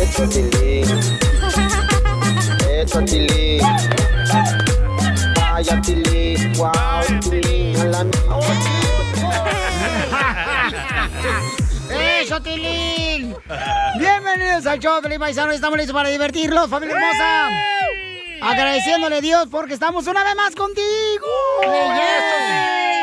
Eso, Tilín. Eso, Tilín. Vaya, Tilín. Wow, Tilín. A la ¡Eso, Tilín! Bienvenidos al show, Felipe Paisano. Estamos listos para divertirlos, familia hermosa. Agradeciéndole a Dios porque estamos una vez más contigo.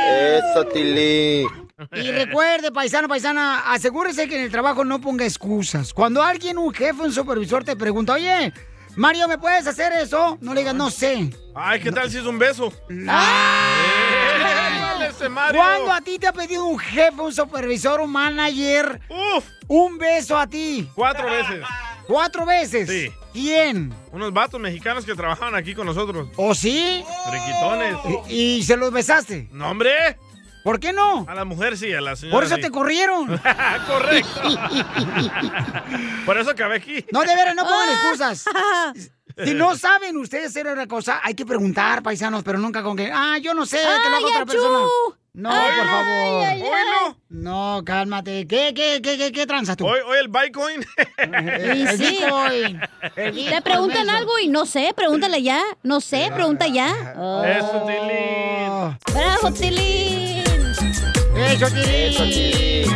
Eso, Tilín. Y recuerde, paisano, paisana, asegúrese que en el trabajo no ponga excusas. Cuando alguien, un jefe, un supervisor te pregunta, oye, Mario, ¿me puedes hacer eso? No le digas, no sé. Ay, ¿qué tal si es un beso? ¡Ah! ¡Eh! ¿Cuándo a ti te ha pedido un jefe, un supervisor, un manager ¡Uf! un beso a ti? Cuatro veces. ¿Cuatro veces? Sí. ¿Quién? Unos vatos mexicanos que trabajaban aquí con nosotros. ¿O sí? Riquitones. ¿Y, y se los besaste? No, hombre. ¿Por qué no? A la mujer sí, a la señora Por eso sí. te corrieron. Correcto. Por eso acabé aquí. No, de veras, no pongan excusas. Si no saben ustedes hacer una cosa, hay que preguntar, paisanos, pero nunca con que, ah, yo no sé, que lo haga otra persona. No, por favor. Oílo. No, cálmate. ¿Qué, qué, qué, qué, qué tranza tú? Hoy, hoy el Bitcoin. El sí. Bitcoin. El Te preguntan algo y no sé, pregúntale ya. No sé, pregunta ya. Eso, Tilín. ¡Bravo, Tilín! Eso, Tilín.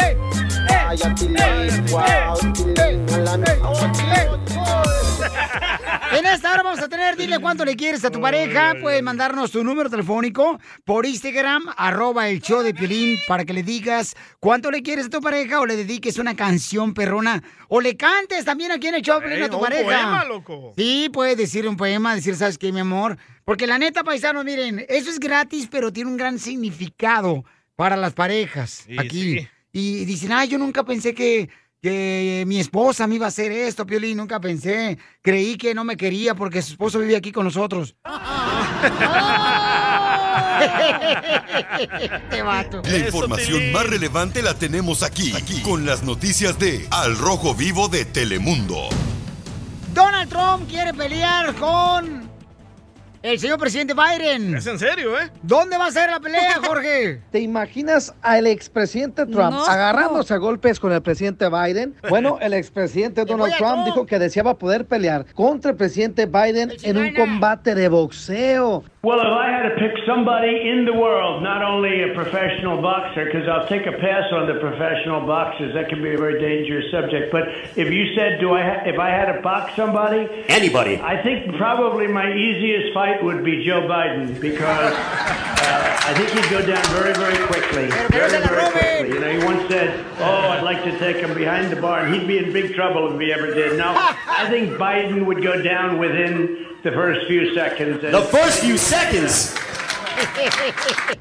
¡Ey! Vaya, Tilín. En esta hora vamos a tener, dile cuánto le quieres a tu pareja. Puedes mandarnos tu número telefónico por Instagram, arroba el show de Piolín, para que le digas cuánto le quieres a tu pareja o le dediques una canción perrona. O le cantes también aquí en el show de Piolín a tu un pareja. poema, loco. Sí, puedes decir un poema, decir, ¿sabes qué, mi amor? Porque la neta, paisanos, miren, eso es gratis, pero tiene un gran significado para las parejas Sí, aquí. sí. Y dicen, ay, yo nunca pensé que, que mi esposa me iba a hacer esto, Piolín, nunca pensé. Creí que no me quería porque su esposo vive aquí con nosotros. Este vato. La información más relevante la tenemos aquí, aquí, con las noticias de Al Rojo Vivo de Telemundo. Donald Trump quiere pelear con el señor presidente Biden. Es en serio, ¿eh? ¿Dónde va a ser la pelea, Jorge? ¿Te imaginas al expresidente Trump No. agarrándose a golpes con el presidente Biden? Bueno, el expresidente Donald Trump dijo que deseaba poder pelear contra el presidente Biden en un combate de boxeo. Well, if I had to pick somebody in the world, not only a professional boxer, because I'll take a pass on the professional boxers, that can be a very dangerous subject. But if you said, do I ha- if I had to box somebody, Anybody. I think probably my easiest fight would be Joe Biden because uh, I think he'd go down very, very quickly, que no se very, very quickly. You know, he once said, "Oh, I'd like to take him behind the bar," and he'd be in big trouble if he ever did. Now, I think Biden would go down within the first few seconds. and- The first few seconds.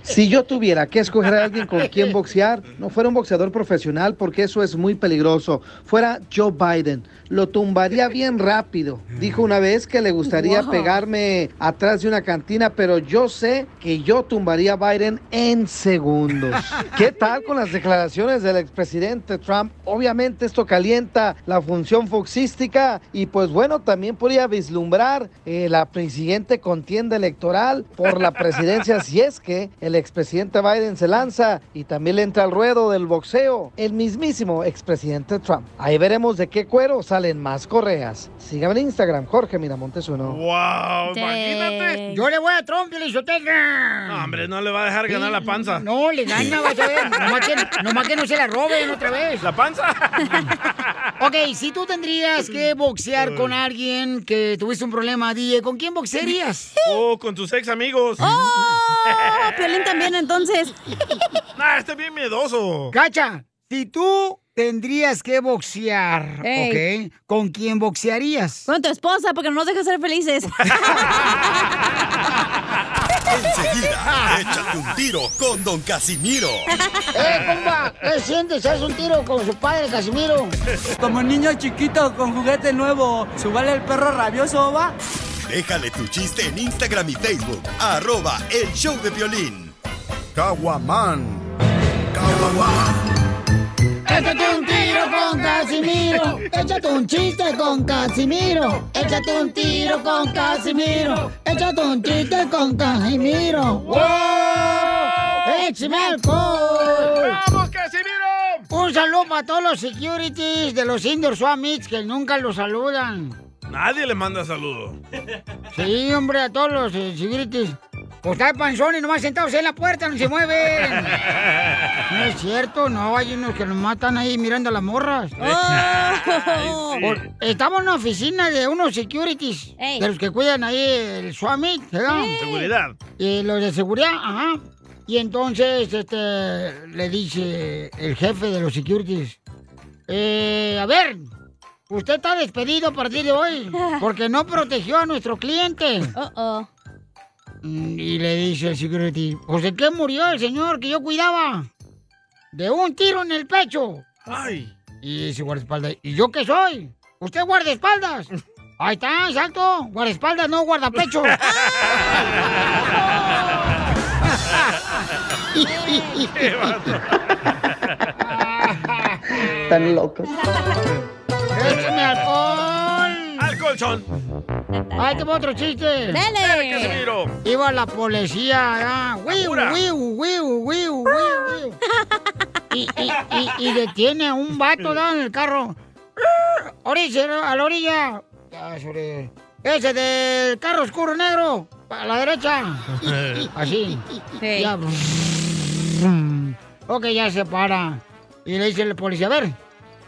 Si yo tuviera que escoger a alguien con quien boxear, no fuera un boxeador profesional porque eso es muy peligroso. Fuera Joe Biden. Lo tumbaría bien rápido. Dijo una vez que le gustaría Wow. pegarme atrás de una cantina, pero yo sé que yo tumbaría a Biden en segundos. ¿Qué tal con las declaraciones del expresidente Trump? Obviamente esto calienta la función foxística y pues bueno, también podría vislumbrar eh, la siguiente contienda electoral por la presidencia competencia si es que el expresidente Biden se lanza y también le entra al ruedo del boxeo el mismísimo expresidente Trump. Ahí veremos de qué cuero salen más correas. Sígame en Instagram, Jorge Miramontes uno. ¡Wow! Imagínate. Yo le voy a Trump, Pelichotega. No, hombre, no le va a dejar ganar la panza. No, le gana, vas a ver. Nomás que, nomás que no se la roben otra vez. ¿La panza? Ok, si tú tendrías que boxear con alguien que tuviste un problema, DJ, ¿con quién boxearías? Oh, con tus ex amigos. ¡Oh! Piolín también, entonces. Nah, está bien miedoso. Cacha, si tú tendrías que boxear, Ey. ¿ok? ¿Con quién boxearías? Con tu esposa, porque no nos deja ser felices. Enseguida, échate un tiro con Don Casimiro. ¡Eh, compa! ¿Qué sientes? ¿Haz un tiro con su padre, Casimiro? Como niño chiquito con juguete nuevo, ¿subale el perro rabioso, va? Déjale tu chiste en Instagram y Facebook. Arroba el show de violín. Caguaman. Échate un tiro con Casimiro. Échate un chiste con Casimiro. Échate un tiro con Casimiro. Échate un chiste con Casimiro. ¡Wow! ¡Échame alcohol! ¡Vamos, Casimiro! Un saludo para todos los securities de los Indoor Swamits que nunca los saludan. Nadie le manda saludos. Sí, hombre, a todos los eh, securities. Pues está de panzón y nomás sentados en la puerta, no se mueven. No es cierto, no, hay unos que nos matan ahí mirando a las morras. Oh. Estamos en una oficina de unos securities, Ey. de los que cuidan ahí el Swamit, ¿verdad? Seguridad. Y los de seguridad, ajá. Y entonces, este, le dice el jefe de los securities, eh, a ver, usted está despedido a partir de hoy, porque no protegió a nuestro cliente. Oh, oh. Y le dice el security, pues de qué murió el señor que yo cuidaba? De un tiro en el pecho. Ay. Y dice guardaespaldas, ¿y yo qué soy? ¿Usted guardaespaldas? Ahí está, exacto. Guardaespaldas, no guardapecho. Qué vato. Están locos. ¡Échame alcohol! ¡Al colchón! ¡Ay, te otro chiste! ¡Eh, ¡Dale! Casimiro! Iba la policía, ah, wiu, wiu, wiu, wiu, wiu, wiu. Y, y, y, y detiene a un vato ¿no? en el carro. Orilla, a la orilla. Ya, sobre- Ese del carro oscuro negro, a la derecha. Así. Sí. Ya. Ok, ya se para. Y le dice el policía, a ver,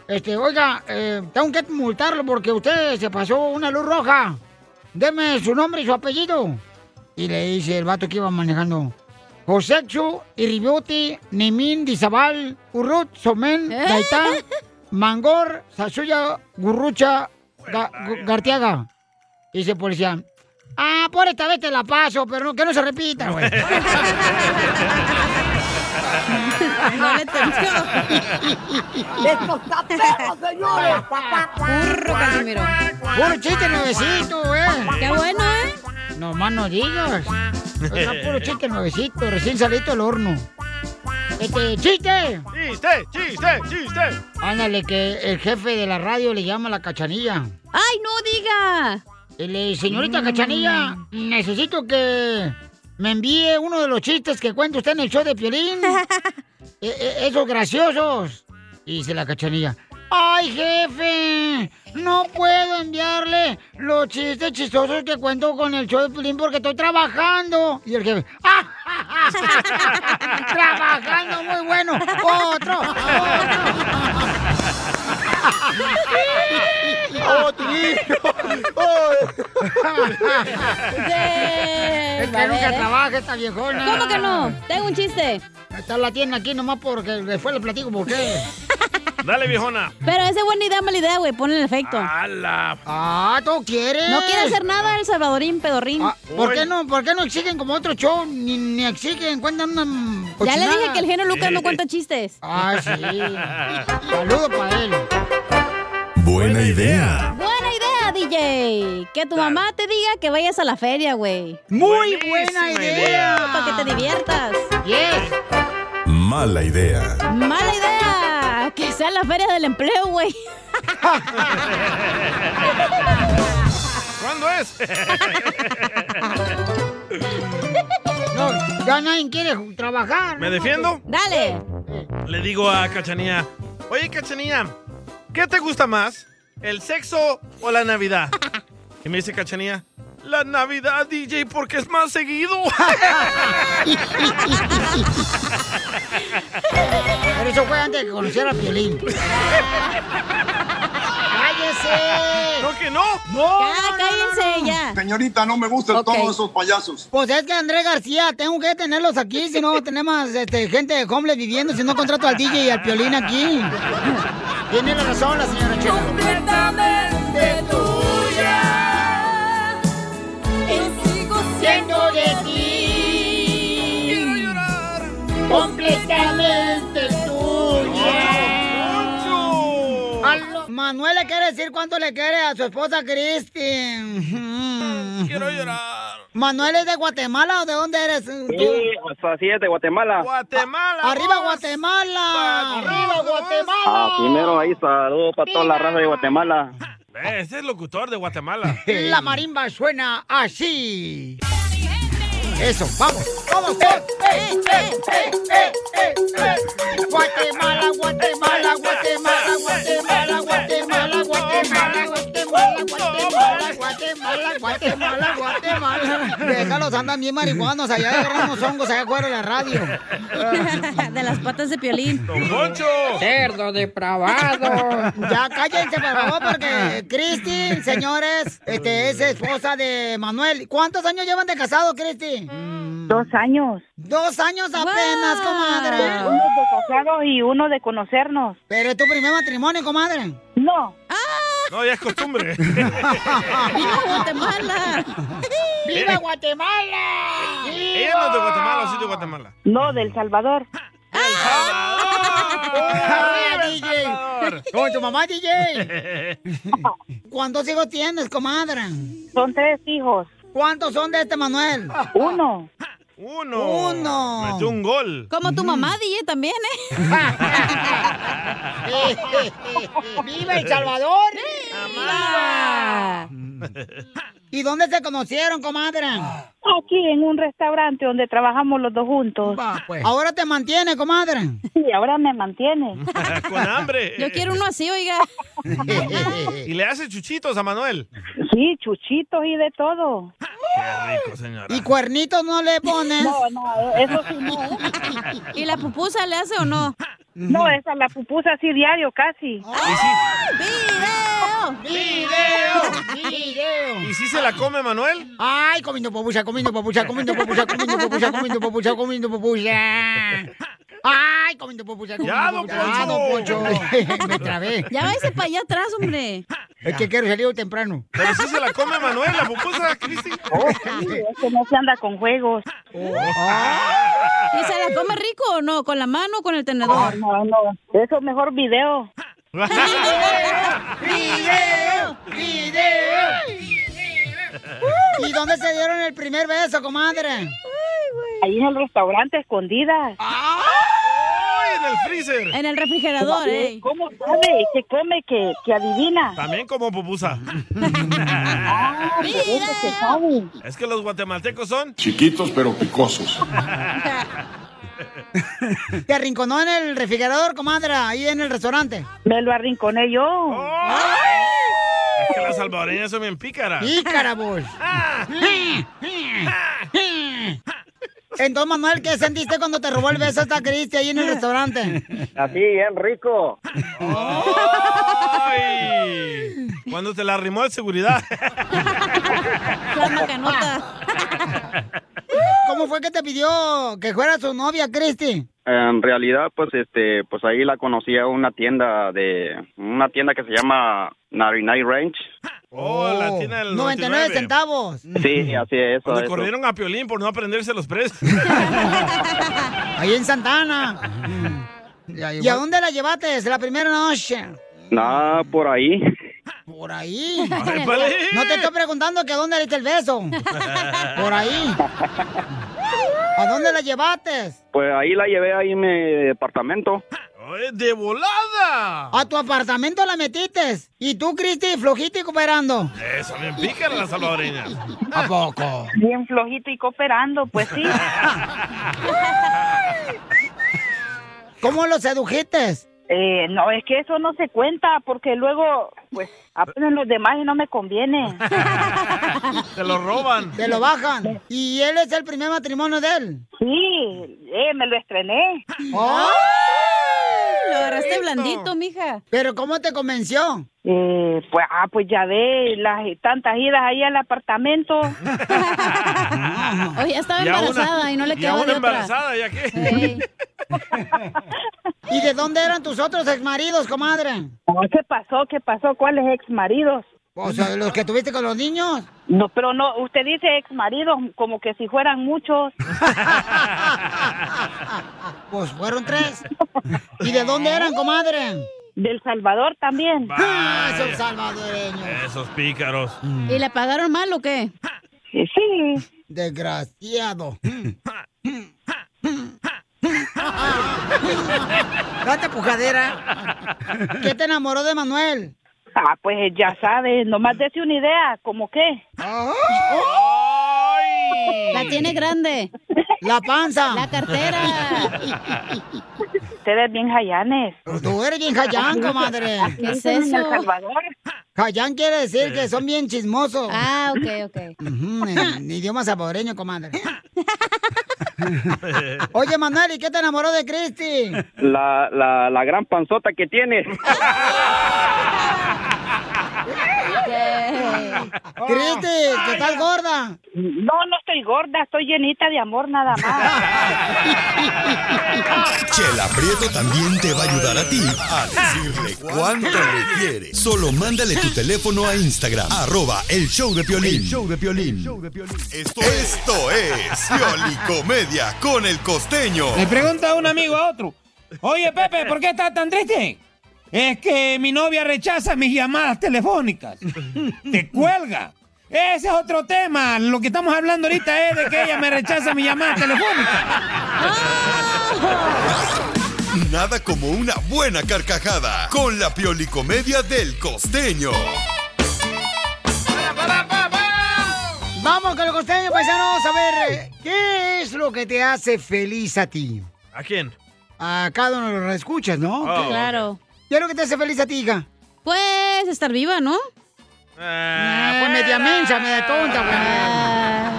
este, oiga, eh, tengo que multarlo porque usted se pasó una luz roja. Deme su nombre y su apellido. Y le dice el vato que iba manejando. Josechu, Iribiuti, Nimin, Dizabal, Urrut, Somen, Gaitán, Mangor, Sasuya, Gurrucha, Ga- Gartiaga. Y dice el policía, ah, por esta vez te la paso, pero no- que no se repita, güey. No le entendió. Burro, Casimiro. Puro chiste nuevecito, eh. Qué bueno, ¿eh? No más no digas. Está puro chiste nuevecito, recién salido del horno. Este, chiste. ¡Chiste, chiste, chiste! Ándale, que el jefe de la radio le llama a la cachanilla. ¡Ay, no diga! Le señorita cachanilla, necesito que me envíe uno de los chistes que cuenta usted en el show de Piolín. E- e- esos graciosos. Y dice la cachanilla, ¡ay, jefe! No puedo enviarle los chistes chistosos que cuento con el show de Piolín porque estoy trabajando. Y el jefe, ¡ah! ¡Trabajando muy bueno! ¡Otro! ¡Otro! ¡Oh, tío! ¡Oh! Es que nunca ver, ¿eh? trabaja esta viejona. ¿Cómo que no? Tengo un chiste. Está la tienda aquí nomás porque después le platico por qué. Dale, viejona. Pero esa es buena idea, mala idea, güey. Ponle el efecto. ¡Hala! Ah, ¿tú quieres? No quiere hacer nada el salvadorín pedorrín. Ah, ¿por, Uy. qué no, ¿Por qué no exigen como otro show? Ni, ni exigen, cuentan una ya le dije que el genio Lucas no cuenta chistes. Ah, sí. Saludo para él. Buena idea. Buena idea, DJ. Que tu mamá te diga que vayas a la feria, güey. Muy buena idea. idea. Para que te diviertas. Yes. Mala idea. Mala idea. Que sea la feria del empleo, güey. ¿Cuándo es? No, ya nadie quiere trabajar. ¿Me defiendo? Dale. Le digo a Cachanía, oye Cachanía, ¿qué te gusta más? ¿El sexo o la Navidad? Y me dice Cachanía, la Navidad, DJ, porque es más seguido. Pero eso fue antes de que conociera a Piolín. ¡Cállese! ¿No que no? No, Ya, no, no, cállense, no, no. ya. Señorita, no me gustan todos esos payasos. Pues es que Andrés García, tengo que tenerlos aquí, si no tenemos este, gente de homeless viviendo, si no contrato al DJ y al Piolín aquí. Tiene la razón la señora Chela. completamente tuya. Y sigo siendo de ti. Quiero llorar. Completamente tuya. Manuel le quiere decir cuánto le quiere a su esposa Cristi. Quiero llorar. ¿Manuel es de Guatemala o de dónde eres? tú? Sí, hasta así es de Guatemala. Guatemala. ¡Arriba. Guatemala! ¡Arriba Guatemala! Ah, primero ahí saludo para toda la raza de Guatemala. Ese es el locutor de Guatemala. La marimba suena así. Eso, vamos, vamos. Eh, eh, eh, Guatemala, Guatemala, Guatemala, Guatemala, Guatemala, Guatemala. Déjalos, andan bien marihuanos allá agarramos hongos allá afuera de la radio. De las patas de piolín. ¡Don Poncho! Cerdo depravado. Ya cállense, por favor, porque Cristi, señores, este, es esposa de Manuel. ¿Cuántos años llevan de casado, Cristi? Dos años. Dos años apenas, comadre. Uno de casado y uno de conocernos. ¿Pero es tu primer matrimonio, comadre? No. No, ya es costumbre. ¡Viva Guatemala! ¡Viva Guatemala! ¿Ella no es de Guatemala o sí de Guatemala? No, del Salvador. ¡Ah, DJ! Con tu mamá, DJ. ¿Cuántos hijos tienes, comadre? Son tres hijos. ¿Cuántos son de este Manuel? Uno. Uno. Uno. Metió un gol. Como tu mamá, DJ, también, ¿eh? ¡Viva El Salvador! ¡Viva! ¿Y dónde se conocieron, comadre? Aquí en un restaurante donde trabajamos los dos juntos. Ahora te mantiene, comadre. Sí, ahora me mantiene. Con hambre. Yo quiero uno así, oiga. Y le hace chuchitos a Manuel. Sí, chuchitos y de todo. Qué rico, señora. ¿Y cuernitos no le pones? No, no, eso sí no. ¿Y la pupusa le hace o no? No, esa la pupusa así diario casi. ¡Video! ¡Video! ¡Video! ¿Y si se la come Manuel? ¡Ay, comiendo papucha, comiendo papucha, comiendo papucha, comiendo papucha, comiendo papucha, comiendo papucha! ¡Ay, comiendo papucha, comiendo Ya, don papucha! ¡Ah, don Poncho! Me trabé. Ya váyase para allá atrás, hombre. Es que quiero salir temprano. Pero si se la come Manuel, la pupusa, Cristi. Oh, sí, es que no se anda con juegos. ¿Y se la come rico o no? ¿Con la mano o con el tenedor? No, no, eso mejor video. ¡Video! ¡Video! ¿Y dónde se dieron el primer beso, comadre? Ahí en el restaurante, escondidas. ¡Ay, en el freezer! En el refrigerador, ¿eh? ¿Cómo sabe? Que come, que, que adivina. También como pupusa. Ah, que sabe. Es que los guatemaltecos son... Chiquitos pero picosos. ¿Te arrinconó en el refrigerador, comadre, ahí en el restaurante? Me lo arrinconé yo. Las salvadoreñas son bien pícaras. ¡Pícara, vos! Entonces, Manuel, ¿qué sentiste cuando te robó el beso esta Cristi ahí en el restaurante? Así, bien rico. ¡Ay! Cuando te la arrimó el seguridad. La. ¿Cómo fue que te pidió que fuera su novia, Cristi? En realidad, pues, este, pues ahí la conocí a una tienda de, una tienda que se llama 99 Range. Oh, la tienda del 99 99. centavos. Sí, así es, eso. corrieron a Piolín por no aprenderse los precios. Ahí en Santana. ¿Y a dónde la llevaste la primera noche? Nada, por ahí. Por ahí. Ay, vale. No te estoy preguntando que a dónde le diste el beso. Por ahí. ¿A dónde la llevaste? Pues ahí la llevé ahí en mi departamento. Ay, ¡De volada! A tu apartamento la metiste. Y tú, Cristi, flojito y cooperando. Eso, bien pícara la salvadoreña. ¿A poco? Bien flojito y cooperando, pues sí. ¿Cómo lo sedujiste? Eh, no, es que eso no se cuenta porque luego, pues, aprenden los demás y no me conviene. Te lo roban. Te lo bajan. ¿Y él es el primer matrimonio de él? Sí, eh, me lo estrené. ¡Oh! Lo agarraste blandito, mija. ¿Pero cómo te convenció? Eh, pues, ah, pues ya ve, las tantas idas ahí al apartamento. Oye, ya estaba Y a una- embarazada y no le quedaba una de otra. embarazada, ¿ya qué? ¿Y de dónde eran tus otros exmaridos, comadre? ¿Qué pasó? ¿Qué pasó? ¿Cuáles ex maridos? O sea, los que tuviste con los niños. No, pero no, usted dice ex maridos como que si fueran muchos. Pues fueron tres. ¿Y de dónde eran, comadre? Del Salvador también. Ah, esos salvadoreños. Esos pícaros. ¿Y le pagaron mal o qué? Sí. Desgraciado. Date pujadera. ¿Qué te enamoró de Manuel? Ah, pues ya sabes, nomás dese una idea, ¿cómo qué? La tiene grande. La panza. La cartera. Ustedes bien jayanes. Tú eres bien jayán, comadre. ¿Qué es ¿En El eso? Salvador? Jayán quiere decir que son bien chismosos. Ah, ok, ok. En idioma salvadoreño, comadre. Oye, Manuel, ¿y qué te enamoró de Cristi? La, la, la gran panzota que tiene. Cristi, ¿qué tal gorda? No, no estoy gorda, estoy llenita de amor nada más. Chela Prieto también te va a ayudar a ti a decirle cuánto le quieres. Solo mándale tu teléfono a Instagram, arroba el show de Piolín. El show de Piolín. Esto, esto es Piolicomedia con el costeño. Le pregunta un amigo a otro. Oye, Pepe, ¿por qué estás tan triste? Es que mi novia rechaza mis llamadas telefónicas. Te cuelga. Ese es otro tema. Lo que estamos hablando ahorita es de que ella me rechaza mi llamada telefónica. Nada como una buena carcajada con la Piolicomedia del costeño. Vamos con el costeño, paisanos, a ver, eh, ¿qué es lo que te hace feliz a ti? ¿A quién? A cada uno de los escuchas, ¿no? Oh, ¿Qué- Claro. ¿Qué es lo que te hace feliz a ti, hija? Pues estar viva, ¿no? Ah, pues media mensa, media tonta, güey. Ah,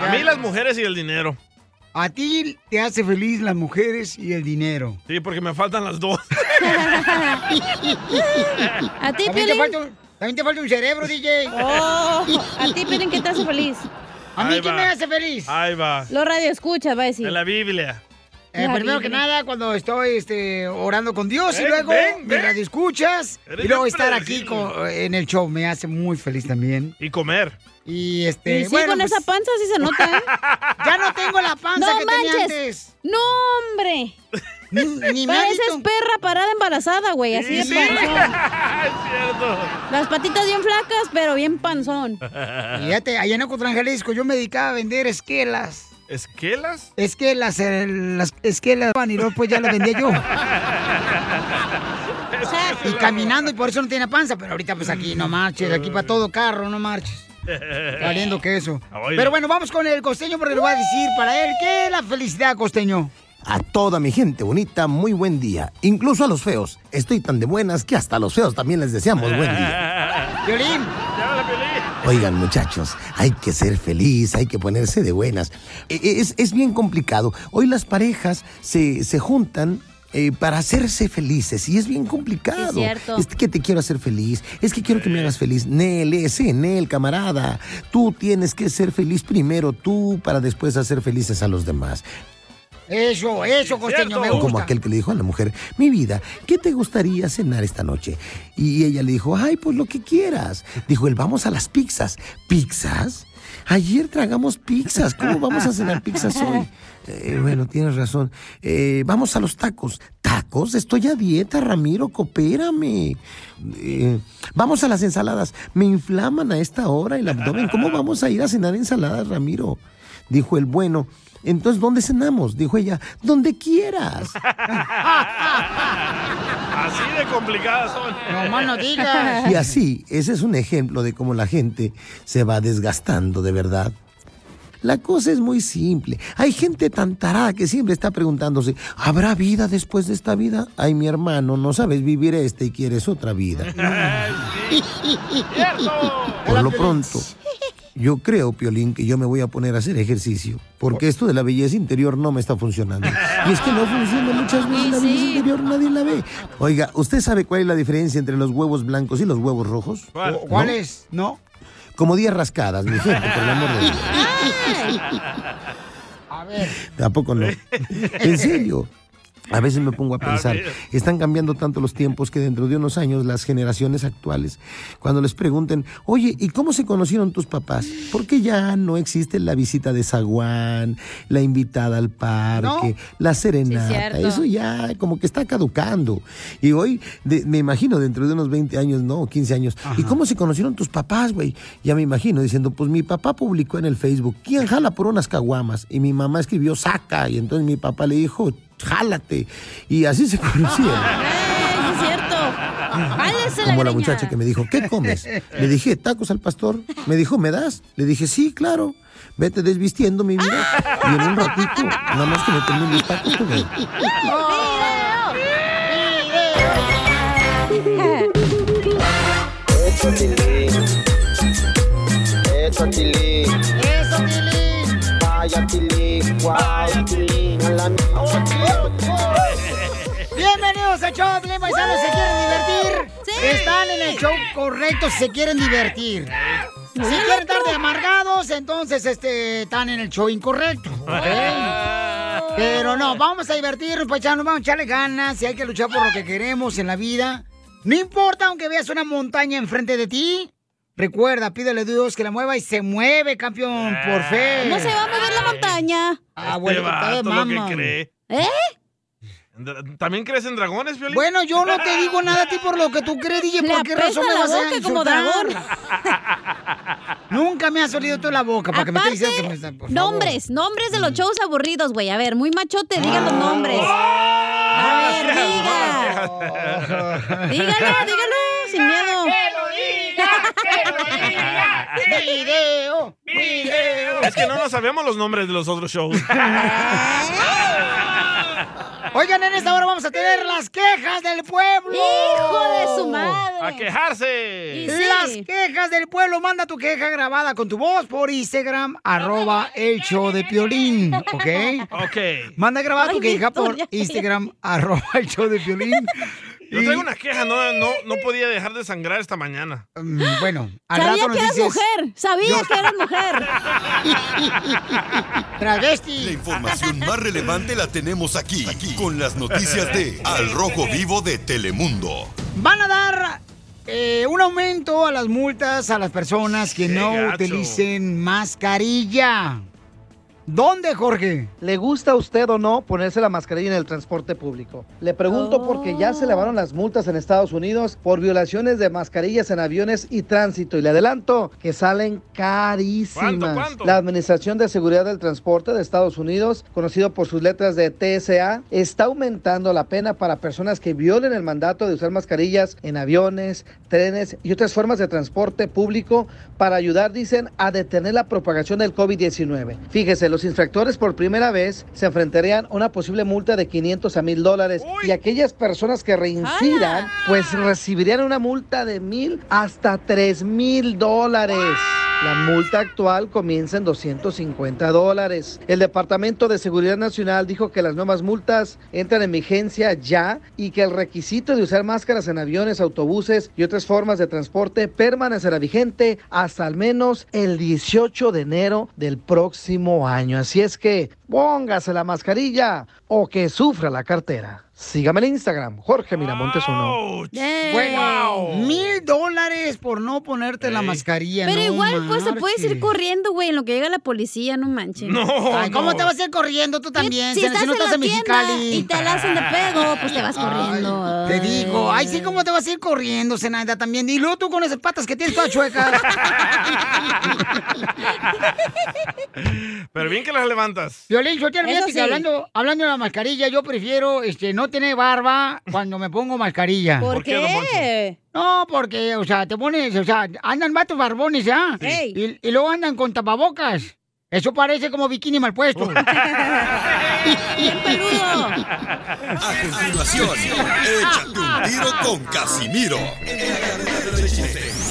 A mí las mujeres y el dinero. A ti te hace feliz las mujeres y el dinero. Sí, porque me faltan las dos. ¿A ti, También te, Piolín? falta un, también te falta un cerebro, DJ. Oh, ¿A ti, Piolín, qué te hace feliz? ¿A mí Ahí qué va. me hace feliz? Ahí va. Lo radio escucha, va a decir. En la Biblia. Eh, primero que nada, cuando estoy este, orando con Dios y luego ven, me ven. escuchas Eres y luego estar aquí con- en el show me hace muy feliz también. Y comer. Y este, Y sí, bueno, con pues, esa panza sí se nota, ¿eh? ya no tengo la panza No que tenía manches. antes. ¡No, hombre! Ni, ni me Pareces visto. perra parada embarazada, güey, así de Sí, panzón. es cierto. Las patitas bien flacas, pero bien panzón. Fíjate, allá en Ocotlán, Jalisco, yo me dedicaba a vender esquelas. ¿Esquelas? Esquelas, eh, las esquelas, y luego pues ya las vendía yo. Y caminando, y por eso no tiene panza, pero ahorita pues aquí no marches, aquí para todo carro, no marches. Valiendo queso. Pero bueno, vamos con el costeño porque le voy a decir para él qué es la felicidad, costeño. A toda mi gente bonita, muy buen día. Incluso a los feos. Estoy tan de buenas que hasta a los feos también les deseamos buen día. Violín. Oigan, muchachos, hay que ser feliz, hay que ponerse de buenas. E- e- Es, es bien complicado. Hoy las parejas se, se juntan. eh, para hacerse felices y es bien complicado. Es. Es que te quiero hacer feliz, es que quiero que me hagas feliz. Nel, ese, Nel, camarada. Tú tienes que ser feliz primero tú para después hacer felices a los demás. Eso, eso, costeño, me Como gusta. aquel que le dijo a la mujer, mi vida, ¿qué te gustaría cenar esta noche? Y ella le dijo, ay, pues lo que quieras. Dijo él, vamos a las pizzas. ¿Pizzas? Ayer tragamos pizzas, ¿cómo vamos a cenar pizzas hoy? Eh, bueno, tienes razón. Eh, vamos a los tacos. ¿Tacos? Estoy a dieta, Ramiro, coopérame. Eh, vamos a las ensaladas. Me inflaman a esta hora el abdomen. ¿Cómo vamos a ir a cenar ensaladas, Ramiro? Dijo el bueno. Entonces, ¿dónde cenamos? Dijo ella, donde quieras. Así de complicadas son. No más no digas. Y así, ese es un ejemplo de cómo la gente se va desgastando de verdad. La cosa es muy simple. Hay gente tan tarada que siempre está preguntándose, ¿habrá vida después de esta vida? Ay, mi hermano, no sabes vivir esta y quieres otra vida. Por lo pronto, yo creo, Piolín, que yo me voy a poner a hacer ejercicio. Porque esto de la belleza interior no me está funcionando. Y es que no funciona muchas veces la belleza interior, nadie la ve. Oiga, ¿usted sabe cuál es la diferencia entre los huevos blancos y los huevos rojos? ¿Cuál? ¿Cuál ¿No? es? ¿No? Como 10 rascadas, mi gente, por el amor de Dios. A ver. ¿A poco no? En serio. A veces me pongo a pensar, están cambiando tanto los tiempos que dentro de unos años las generaciones actuales, cuando les pregunten, oye, ¿y cómo se conocieron tus papás? Porque ya no existe la visita de zaguán, la invitada al parque, la serenata, eso ya como que está caducando. Y hoy, de- me imagino dentro de unos 20 años, no, 15 años, ¿y cómo se conocieron tus papás, güey? Ya me imagino diciendo, pues mi papá publicó en el Facebook, ¿quién jala por unas caguamas? Y mi mamá escribió, saca, y entonces mi papá le dijo, jálate. Y así se conocieron. es cierto. Jálese la Como la greña. muchacha que me dijo, ¿qué comes? Le dije, tacos al pastor. Me dijo, ¿me das? Le dije, sí, claro. Vete desvistiendo mi vida. Y en un ratito, nada más que me termine mis tacos, tú ves. Eso, Show, Piolín Paisanos. ¿Se quieren divertir? Sí. Están en el show correcto si se quieren divertir. Si quieren estar de amargados, entonces este, están en el show incorrecto. Pero no, vamos a divertirnos, paisanos, vamos a echarle ganas y hay que luchar por lo que queremos en la vida. No importa aunque veas una montaña enfrente de ti. Recuerda, pídele a Dios que la mueva y se mueve, campeón, por fe. ¿Cómo se va a mover la montaña? Ah, bueno, Este que está de vato lo que cree. ¿Eh? ¿También crees en dragones, Violín? Bueno, yo no te digo nada a ti por lo que tú crees, DJ. ¿Por qué razón me vas a como dragón. Nunca me has olido tú la boca para que me estés diciendo que me Aparte, está... por favor. nombres, nombres de los shows aburridos, güey. A ver, muy machote, digan los nombres. A ver, diga. Dígalo, dígalo, sin miedo. ¡Video! ¡Video! Es que no nos sabemos los nombres de los otros shows. Oigan, en esta hora vamos a tener las quejas del pueblo. ¡Hijo de su madre! ¡A quejarse! Y sí. Las quejas del pueblo. Manda tu queja grabada con tu voz por Instagram, arroba el show de Piolín, ¿ok? Ok. Manda grabada tu queja por. Instagram, arroba el show de Piolín. Yo traigo una queja, no, no, no podía dejar de sangrar esta mañana. Mm, Bueno, al Sabía rato nos que eras dices- mujer, sabía Yo- que eras mujer. La Travesti. información más relevante la tenemos aquí, aquí, con las noticias de Al Rojo Vivo de Telemundo. Van a dar eh, un aumento a las multas a las personas que Qué no gacho. utilicen mascarilla. ¿Dónde, Jorge? ¿Le gusta a usted o no ponerse la mascarilla en el transporte público? Le pregunto porque ya se elevaron las multas en Estados Unidos por violaciones de mascarillas en aviones y tránsito. Y le adelanto que salen carísimas. ¿Cuánto, cuánto? La Administración de Seguridad del Transporte de Estados Unidos, conocido por sus letras de TSA, está aumentando la pena para personas que violen el mandato de usar mascarillas en aviones, trenes y otras formas de transporte público para ayudar, dicen, a detener la propagación del COVID-19. Fíjese, los infractores por primera vez se enfrentarían a una posible multa de 500 a 1000 dólares y aquellas personas que reincidan, pues recibirían una multa de 1000 hasta 3000 dólares. La multa actual comienza en 250 dólares. El Departamento de Seguridad Nacional dijo que las nuevas multas entran en vigencia ya y que el requisito de usar máscaras en aviones, autobuses y otras formas de transporte permanecerá vigente hasta al menos el 18 de enero del próximo año. Así es que póngase la mascarilla o que sufra la cartera. Sígame en Instagram, Jorge Miramontes uno. Bueno, mil dólares por no ponerte la mascarilla. Pero no igual, pues te puedes ir corriendo, güey, en lo que llega la policía, no manches. Ay, ¿Cómo te vas a ir corriendo tú también? Si, Si, estás no en estás en Mexicali. y te la hacen de pedo, pues te vas corriendo. Te digo, ay, sí, ¿cómo te vas a ir corriendo, Zenaida, también? Y luego tú con esas patas que tienes todas chuecas. Pero bien que las levantas. Violín, yo sí. hablando, hablando de la mascarilla, yo prefiero este, no tener barba cuando me pongo mascarilla. ¿Por ¿Por qué? No, porque, o sea, te pones, o sea, andan vatos barbones, ¿ya? Y, y luego andan con tapabocas. Eso parece como bikini mal puesto. A continuación, échate un tiro con Casimiro.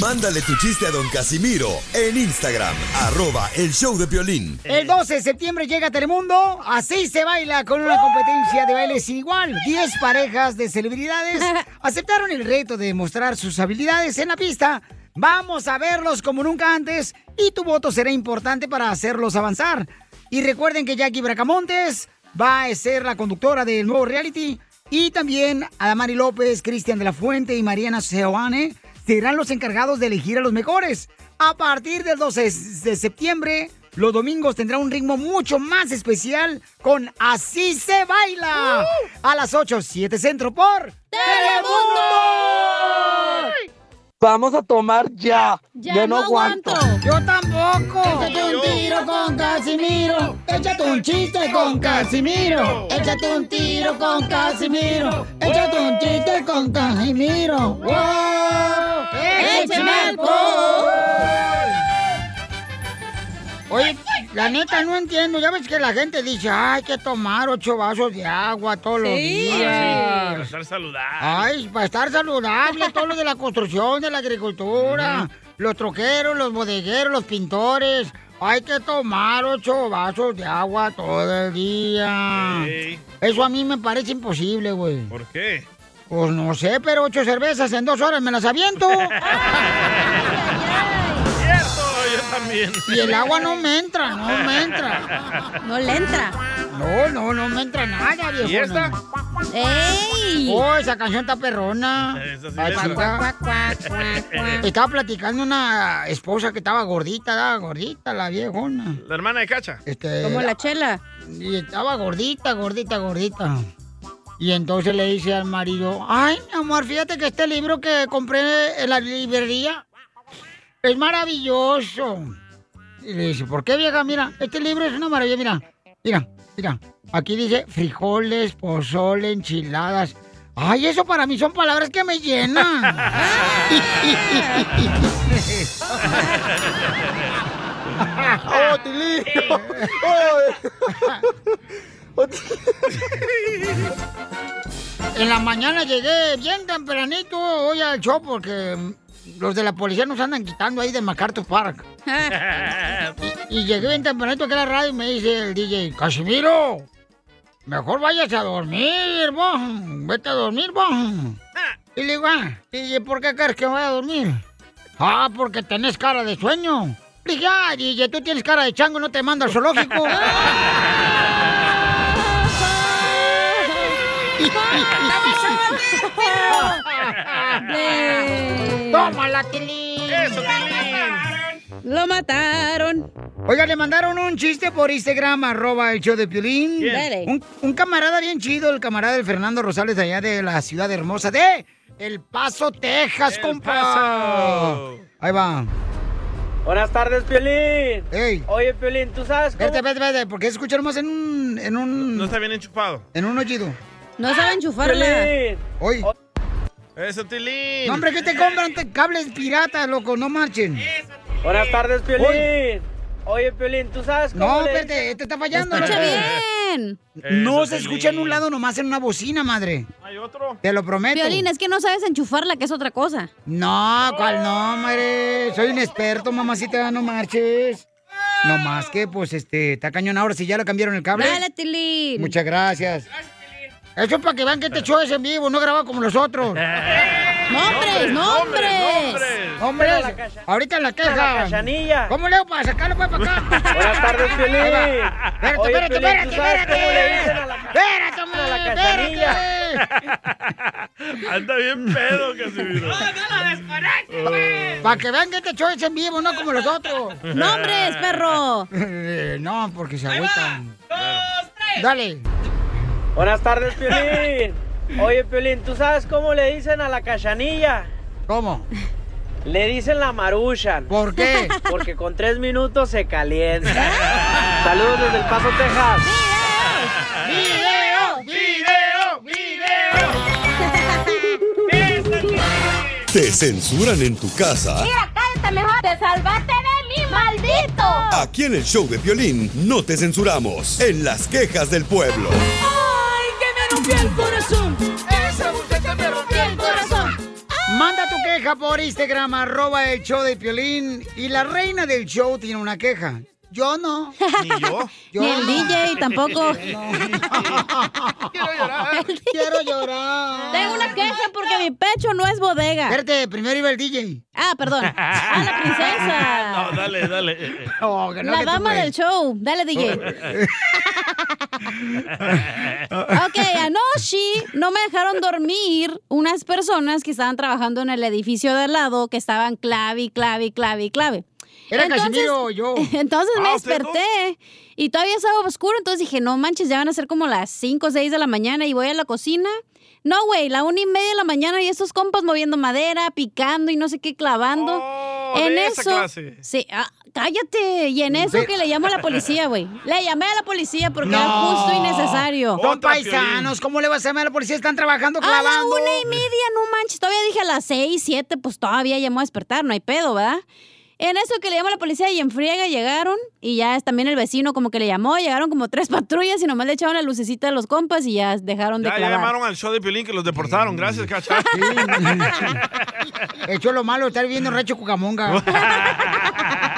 Mándale tu chiste a don Casimiro en Instagram, arroba el show de violín. El 12 de septiembre llega a Telemundo. Así se baila con una competencia de baile sin igual. 10 parejas de celebridades aceptaron el reto de mostrar sus habilidades en la pista. Vamos a verlos como nunca antes y tu voto será importante para hacerlos avanzar. Y recuerden que Jackie Bracamontes va a ser la conductora del nuevo reality. Y también Adamari López, Cristian de la Fuente y Mariana Seoane serán los encargados de elegir a los mejores. A partir del 12 de septiembre, los domingos tendrá un ritmo mucho más especial con Así se baila. A las 8, 7 centro por Telemundo. Vamos a tomar ya. Ya, no aguanto. Yo tampoco. Échate un tiro con Casimiro. Échate un chiste con Casimiro. Échate un tiro con Casimiro. Échate un chiste con Casimiro. ¡Wow! ¡Échame alcohol! Oye, la neta no entiendo. Ya ves que la gente dice, "Ay, hay que tomar ocho vasos de agua todos los sí, para días. estar saludable. Ay, para estar saludable, todo lo de la construcción, de la agricultura, los troqueros, los bodegueros, los pintores. Hay que tomar ocho vasos de agua todo el día. Eso a mí me parece imposible, güey. ¿Por qué? Pues no sé, pero ocho cervezas en dos horas me las aviento. También. Y el agua no me entra, no me entra. No le entra. No, no, no me entra nada, viejo. ¿Y esta? ¡Ey! Oh, esa canción está perrona. Esa sí chica. Estaba platicando una esposa que estaba gordita, estaba gordita la viejona. La hermana de Cacha. Este, Como la chela. Y estaba gordita, gordita, gordita. Y entonces le dice al marido, ay, mi amor, fíjate que este libro que compré en la librería es maravilloso. Y le dice, ¿por qué, vieja? Mira, este libro es una maravilla, mira, mira, mira. Aquí dice frijoles, pozole, enchiladas. Ay, eso para mí son palabras que me llenan. ¡Oh, Tilín! En la mañana llegué bien tempranito hoy al show porque los de la policía nos andan quitando ahí de MacArthur Park. Y, y llegué bien tempranito aquí a la radio y me dice el DJ, Casimiro, mejor váyase a dormir, vos. Vete a dormir, vos. Y le digo, ah, DJ, ¿por qué crees que me voy a dormir? Ah, porque tenés cara de sueño. Le dije, ah, DJ, tú tienes cara de chango, no te mando al zoológico. ¡Tómala, Tilín! ¡Eso, Tilín! Lo mataron. Oiga, le mandaron un chiste por Instagram, arroba el show de Piolín. Dale. Un, un camarada bien chido, el camarada del Fernando Rosales de allá de la ciudad hermosa de El Paso, Texas, El compa. Paso. Ahí va. Buenas tardes, Piolín. Ey. Oye, Piolín, ¿tú sabes cómo? Espérate, espérate, espérate, porque escuchamos en un, en un, No está bien enchufado. en un oído. No saben enchufarla. Piolín. Oye, Eso, Tilín. no, hombre, ¿qué te compran? Te- Cables piratas, loco, no marchen. Buenas tardes, Piolín. Oye, Piolín, ¿tú sabes cómo No, le- espérate, este está fallando. Escucha loco. bien. No Eso, se escucha en un Piolín. lado, nomás en una bocina, madre. ¿Hay otro? Te lo prometo. Violín, es que no sabes enchufarla, que es otra cosa. No, ¿cuál no, madre? Soy un experto, mamacita, no marches. No más que, pues, este, está cañón ahora si ya le cambiaron el cable. Dale, Tilín. Muchas gracias. Eso es para que vean que este show es en vivo, no grabado como los otros. ¡Nombres, nombres! ¡Hombres! Ahorita en la queja. La cachanilla. ¿Cómo leo para sacarlo pues para acá? Buenas tardes, va. Espérate, Oye, espérate, Piolín, espérate, ¿tú sabes espérate. Espérate, hombre, espérate. Anda bien pedo, Casimiro. Para que vean que este show es en vivo, no como los otros. ¡Nombres, perro! No, porque se agüitan. Dale. Buenas tardes, Piolín. Oye, Piolín, ¿tú sabes cómo le dicen a la cachanilla? ¿Cómo? Le dicen la maruchan. ¿Por qué? Porque con tres minutos se calienta. Saludos desde El Paso, Texas. ¡Video! ¡Video! ¿Te censuran en tu casa? cállate mejor. Te salvaste de mí, maldito. Aquí en el show de violín no te censuramos. En las quejas del pueblo. Rompió el corazón. Esa muchacha me rompió el corazón. Manda tu queja por Instagram, arroba el show de Piolín. Y la reina del show tiene una queja. Yo no. Ni yo. Yo Ni el no. DJ tampoco. Quiero llorar. Quiero llorar. Tengo una queja porque mi pecho no es bodega. Espérate, primero iba el DJ. Ah, perdón. Ah, la princesa. No, dale, dale. Oh, que no, La dama del show. Dale, DJ. Ok, anoche no me dejaron dormir unas personas que estaban trabajando en el edificio de al lado, que estaban clave, y clave, y clave, y clave. Era Casimiro o yo. Entonces me Ah, ¿ustedes desperté y todavía estaba oscuro, entonces dije, no manches, ya van a ser como las 5 o 6 de la mañana y voy a la cocina. No, güey, la una y media de la mañana y estos compas moviendo madera, picando y no sé qué, clavando. Oh, en de esa eso. clase. Sí, ah, cállate. Y en eso Ve- que le llamo a la policía, güey. Le llamé a la policía porque era No. justo y necesario. Otra, paisanos, ¿cómo le vas a llamar a la policía? Están trabajando A la clavando. una y media, no manches. Todavía dije a las seis, siete, pues todavía llamó a despertar, no hay pedo, ¿verdad? En eso que le llamó a la policía y en friega llegaron y ya es también el vecino como que le llamó, llegaron como tres patrullas y nomás le echaron la lucecita a los compas y ya dejaron de Ya, ya llamaron al show de Piolín que los deportaron. Gracias, Cacha. Eso es lo malo, estar viendo Recho Cucamonga.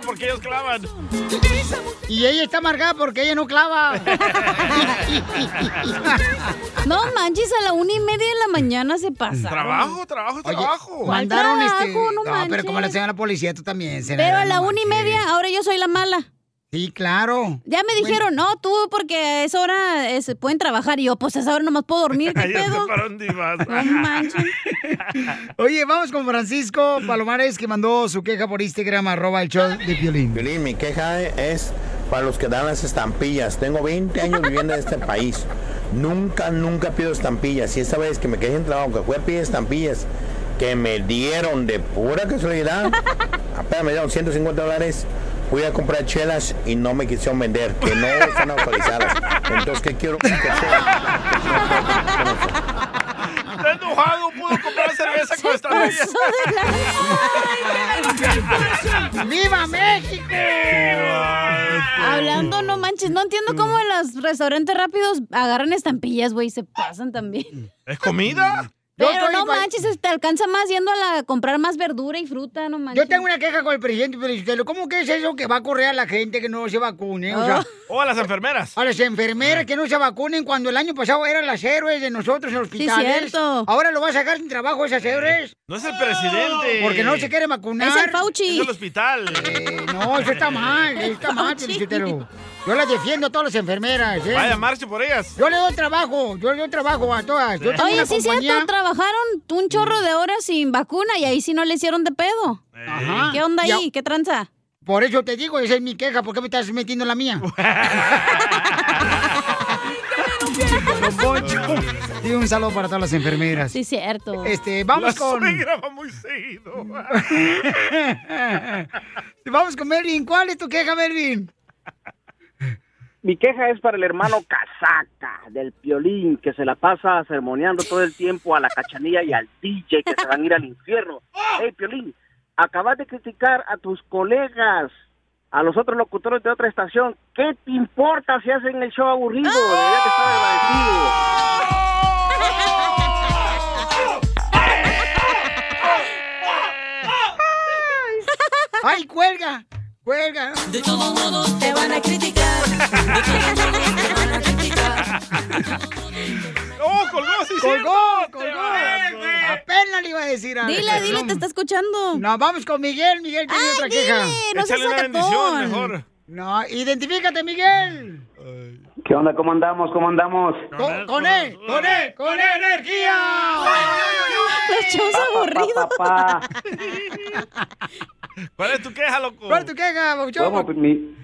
Porque ellos clavan. Y ella está amargada porque ella no clava. No manches, a la una y media de la mañana se pasa. Trabajo, trabajo, Oye, trabajo. mandaron trabajo? este. No pero como le hacían a la policía, tú también. Pero a la no una y media, ahora yo soy la mala. Sí, claro. Ya me dijeron, no, tú porque a esa hora se pueden trabajar. Y yo, pues a esa hora nomás puedo dormir, ¿qué pedo? No manches. Oye, vamos con Francisco Palomares que mandó su queja por Instagram, arroba el show de Piolín. Violín, mi queja es para los que dan las estampillas. Tengo 20 años viviendo en este país. Nunca, nunca pido estampillas. Y esta vez que me quedé sin trabajo, que fui a pedir estampillas, que me dieron de pura casualidad, apenas me dieron 150 dólares. Fui a comprar chelas y no me quisieron vender, que no están autorizadas. Entonces, ¿qué quiero? que Está enojado, pudo comprar cerveza con estampillas. ¡Viva México! Hablando, no manches, no entiendo cómo en los restaurantes rápidos agarran estampillas, güey, se pasan también. ¿Es comida? Pero no manches, te alcanza más yendo a, la- a comprar más verdura y fruta, no manches. Yo tengo una queja con el presidente Felicitelo. ¿Cómo que es eso que va a correr a la gente que no se vacune? O sea, O a las enfermeras. a las enfermeras que no se vacunen cuando el año pasado eran las héroes de nosotros en los hospitales. cierto. Ahora lo va a sacar sin trabajo esas héroes. No es el presidente. Porque no se quiere vacunar. Es el Fauci. Es el hospital. Eh, no, eso está mal, eso está mal. Felicitelo. Yo las defiendo a todas las enfermeras. ¿eh? Vaya, marche por ellas. Yo le doy trabajo, yo le doy trabajo a todas. Yo tengo Oye, una sí compañía. cierto, trabajaron un chorro de horas sin vacuna y ahí sí no le hicieron de pedo. Ajá. ¿Qué onda ahí? ¿Qué tranza? Por eso te digo, esa es mi queja. ¿Por qué me estás metiendo la mía? Y un saludo para todas las enfermeras. Sí, cierto. Este, vamos la con. va muy seguido. vamos con Melvin. ¿Cuál es tu queja, Melvin? Mi queja es para el hermano Casaca del Piolín, que se la pasa sermoneando todo el tiempo a la cachanilla y al DJ que se van a ir al infierno. Hey, Piolín, acabas de criticar a tus colegas, a los otros locutores de otra estación. ¿Qué te importa si hacen el show aburrido? Deberías de estar agradecido. ¡Ay, cuelga! Cuelga. De todos modos te van a criticar. De todos ¡Oh, colgó, sí, Colgó, sí, colgó. Apenas le iba a decir a Dile, dile, te está escuchando. No, vamos con Miguel. Miguel tiene otra queja. No Échale una bendición, mejor. No, identifícate, Miguel. ¿Qué onda? ¿Cómo andamos? ¿Cómo andamos? Con, con él, con él, con él, energía. Los shows aburridos. ¿Cuál es tu queja, loco? ¿Cuál es tu queja, Bauchón? Pues mi-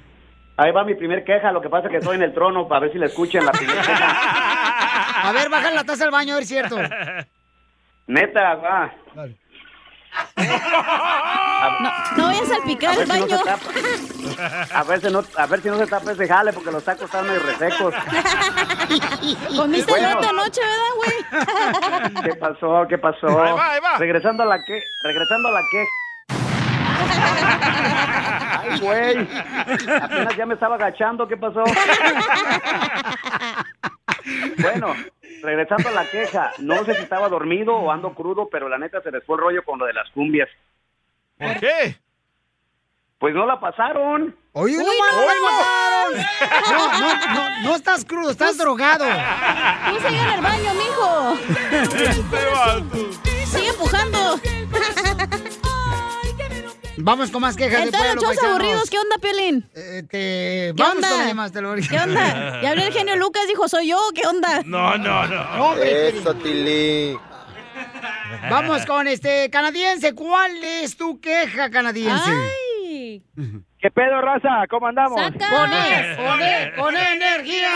Ahí va mi primer queja, lo que pasa es que estoy en el trono para ver si la escuchan la primera queja. A ver, baja la taza del baño, a ver si es cierto. Neta, va. No, no vayas a salpicar A el ver si no baño. A ver, si no, a ver si no se tapa ese jale porque los tacos están medio resecos. Comiste Bueno. lote anoche, ¿verdad, güey? ¿Qué pasó? ¿Qué pasó? Ahí va, ahí va. Regresando a la que, regresando a la que. Ay, güey. Apenas ya me estaba agachando, ¿qué pasó? Bueno, regresando a la queja, no sé si estaba dormido o ando crudo, pero la neta se les fue el rollo con lo de las cumbias. ¿Por qué? Pues no la pasaron. Oye, no, Uy, no, no, no, no, no estás crudo, estás drogado. No se en el baño, mijo. Sigue empujando. Vamos con más quejas de Entonces, pueblo, los aburridos, ¿qué onda, Piolín? Te- ¿Qué vamos onda? con te lo. ¿Qué onda? Ya hablé el genio Lucas, dijo, soy yo, ¿qué onda? No, no, no. Eso, Tilly. Vamos con este canadiense. ¿Cuál es tu queja, canadiense? Ay. ¿Qué pedo, raza? ¿Cómo andamos? Con él, con él, con energía.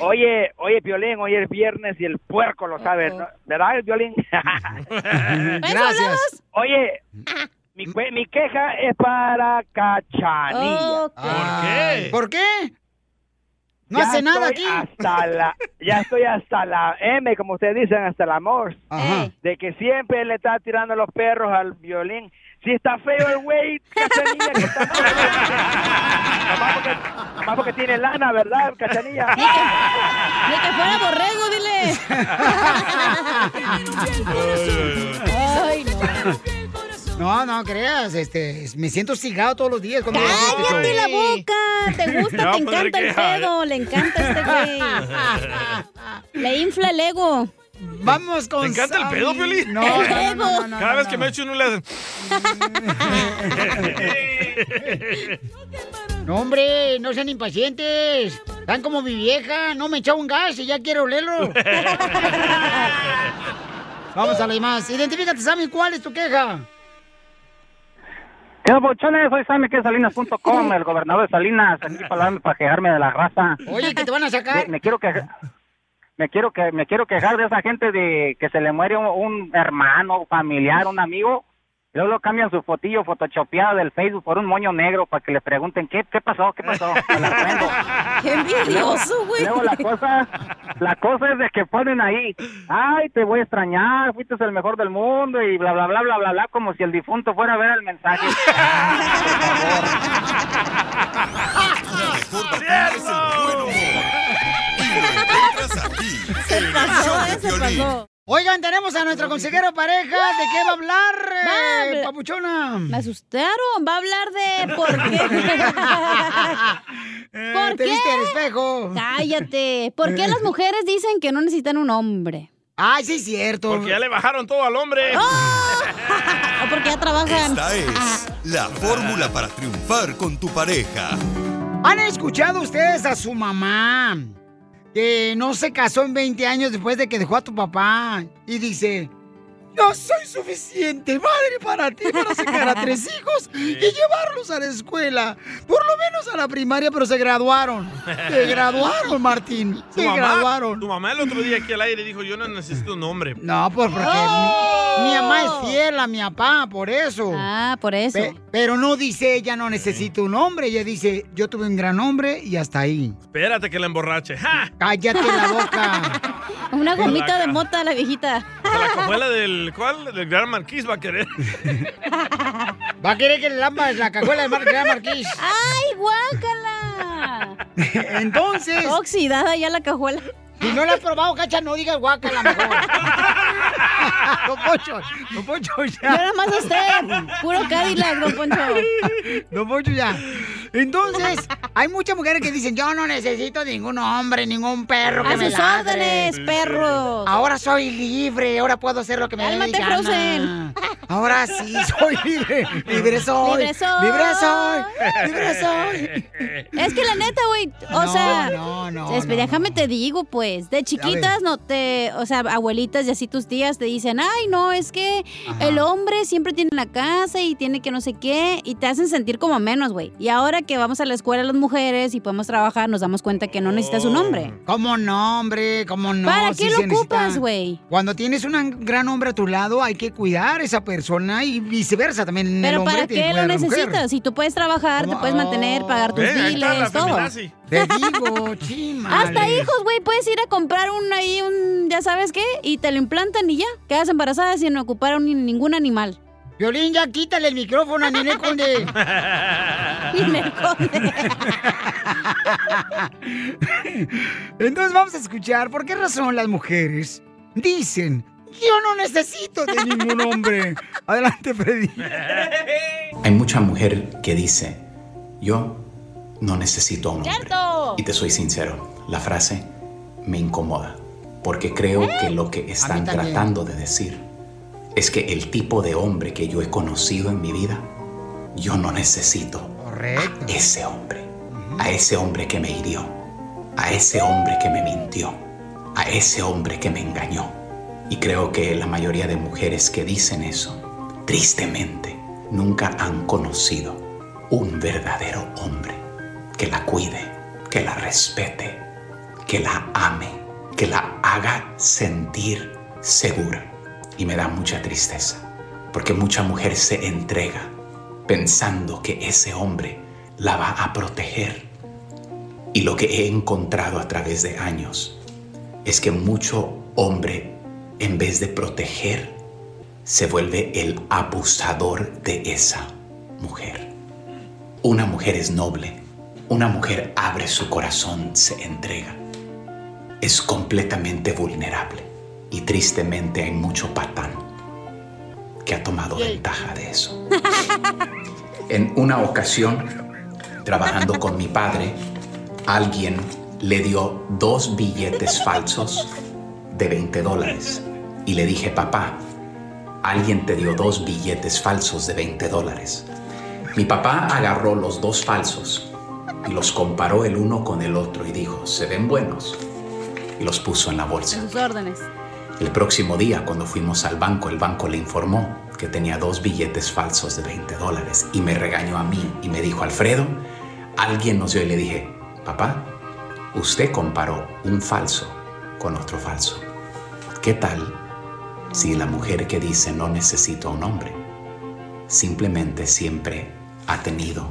Oye, oye, Piolín, hoy es viernes y el puerco lo sabe, ¿no? ¿verdad, el Piolín? Gracias. Oye, mi, mi queja es para Cachanilla. ¿Por qué? ¿Por qué? No Ya hace nada estoy aquí. Hasta la, ya estoy hasta la M, como ustedes dicen, hasta el amor. Ajá. De que siempre le está tirando los perros al violín. Si está feo el güey, Cachanilla, que está nomás, porque, nomás porque tiene lana, ¿verdad, Cachanilla? Ni que fuera borrego, dile. Ay, No, no. no creas, este, me siento cigado todos los días cuando este ¡Cállate show. la boca! ¿Te gusta? ¿Te poner encanta el pedo? Le encanta este güey. Le infla el ego. Vamos con ¿Te encanta el pedo, Piolín? No, no, no, no, no, Cada no, vez no. que me echo uno le hacen... No, hombre, no sean impacientes. Están como mi vieja. No me echaba un gas y ya quiero olerlo. Vamos a la más. Identifícate, Sammy, ¿cuál es tu queja? ¿Qué bochones? Soy Sammy, que es Salinas.com, el gobernador de Salinas, aquí para, hablarme- para quejarme de la raza. Oye, que te van a sacar. Me, me quiero que me quiero que me quiero quejar de esa gente de que se le muere un, un hermano, familiar, un amigo, luego cambian su fotillo photoshopeada del Facebook por un moño negro para que le pregunten qué qué pasó, qué pasó. Me la prendo. Qué envidioso, güey. Luego la cosa, la cosa es de que ponen ahí, ay, te voy a extrañar, fuiste el mejor del mundo y bla bla bla bla bla bla, como si el difunto fuera a ver el mensaje. Oigan, tenemos a nuestro consejero pareja. ¿De qué va a hablar, eh, Va a hablar- papuchona? Me asustaron. Va a hablar de por qué. ¿Por te qué? viste al espejo. Cállate. ¿Por qué las mujeres dicen que no necesitan un hombre? Ay, sí es cierto. Porque ya le bajaron todo al hombre. O porque ya trabajan. Esta es la fórmula para triunfar con tu pareja. ¿Han escuchado ustedes a su mamá que no se casó en 20 años después de que dejó a tu papá? Y dice, yo soy suficiente madre para ti para sacar a tres hijos y llevarlos a la escuela. Por lo menos a la primaria, pero se graduaron. Se graduaron, Martín. Tu Se mamá, graduaron. tu mamá el otro día aquí al aire dijo, yo no necesito un hombre. No, pues porque mi, mi mamá es fiel a mi papá, por eso. Ah, por eso. pero no dice ella no necesito un hombre, ella dice yo tuve un gran hombre y hasta ahí. Espérate que la emborrache. ¡Ja! Cállate la boca. Una gomita de mota la viejita. La cajuela del, ¿cuál? Del Gran Marquís va a querer. Va a querer que le lambas la cajuela de Mar Gran Marquís. ¡Ay, guácala! Entonces. Oxidada ya la cajuela. Si no la has probado, cacha, no digas guácala mejor. Don Poncho, Don Poncho ya. Yo nada más a usted. Puro Cadillac, Don Poncho. Don Poncho ya. Entonces, hay muchas mujeres que dicen, yo no necesito ningún hombre, ningún perro que A me sus ladre. órdenes, perro. Ahora soy libre, ahora puedo hacer lo que me dé Cálmate, gana. Frozen. Ahora sí soy libre. Libre soy. Libre soy. Libre soy. Libre soy. Es que la neta, güey, o No, sea, no, no, es- no, déjame te digo, pues, de chiquitas no te, o sea, abuelitas y así tus tías te dicen, ay, no, es que el hombre siempre tiene la casa y tiene que no sé qué, y te hacen sentir como menos, güey. Y ahora que vamos a la escuela las mujeres y podemos trabajar, nos damos cuenta que no necesitas un hombre. ¿Cómo no, hombre? ¿Cómo no? ¿Para Sí qué lo ocupas, güey? Cuando tienes un gran hombre a tu lado, hay que cuidar a esa persona y viceversa también. el Pero hombre ¿para qué lo necesitas? Si tú puedes trabajar, te puedes mantener, pagar tus Ve, ahí está la biles, todo. feminazi. Te digo, chimales. Hasta hijos, güey, puedes ir a comprar un ahí, un, ya sabes qué, y te lo implantan y ya, quedas embarazada sin ocupar un- ningún animal. Violín, ya quítale el micrófono a Ninel Conde. Ninel Conde. Entonces vamos a escuchar por qué razón las mujeres dicen, yo no necesito de ningún hombre. Adelante, Freddy. Hay mucha mujer que dice, yo no necesito a un hombre. Y te soy sincero, la frase me incomoda, porque creo que lo que están tratando de decir es que el tipo de hombre que yo he conocido en mi vida, yo no necesito a ese hombre, a ese hombre que me hirió, a ese hombre que me mintió, a ese hombre que me engañó. Y creo que la mayoría de mujeres que dicen eso, tristemente, nunca han conocido un verdadero hombre que la cuide, que la respete, que la ame, que la haga sentir segura. Y me da mucha tristeza, porque mucha mujer se entrega pensando que ese hombre la va a proteger. Y lo que he encontrado a través de años es que mucho hombre, en vez de proteger, se vuelve el abusador de esa mujer. Una mujer es noble, una mujer abre su corazón, se entrega. Es completamente vulnerable y tristemente hay mucho patán que ha tomado ventaja de eso. En una ocasión, trabajando con mi padre, alguien le dio dos billetes falsos de 20 dólares y le dije, papá, alguien te dio dos billetes falsos de 20 dólares. Mi papá agarró los dos falsos y los comparó el uno con el otro y dijo, se ven buenos. Y los puso en la bolsa. Sus órdenes. El próximo día, cuando fuimos al banco, el banco le informó que tenía dos billetes falsos de 20 dólares y me regañó a mí y me dijo, Alfredo, alguien nos dio y le dije, papá, usted comparó un falso con otro falso. ¿Qué tal si la mujer que dice no necesito a un hombre simplemente siempre ha tenido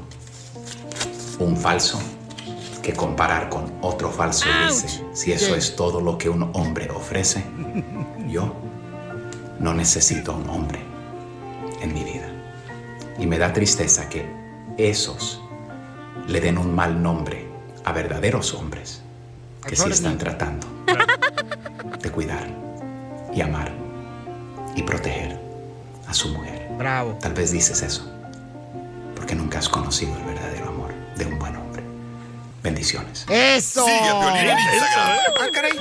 un falso que comparar con otro falso dice, si eso es todo lo que un hombre ofrece, yo no necesito a un hombre en mi vida. Y me da tristeza que esos le den un mal nombre a verdaderos hombres que sí están tratando de cuidar y amar y proteger a su mujer. Bravo. Tal vez dices eso porque nunca has conocido el verdadero amor de un buen hombre. Bendiciones. ¡Eso! Sigue a Piolín en Instagram. Ah, caray.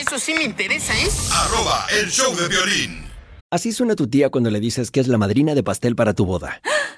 Eso sí me interesa, ¿eh? Arroba el show de violín. Así suena tu tía cuando le dices que es la madrina de pastel para tu boda.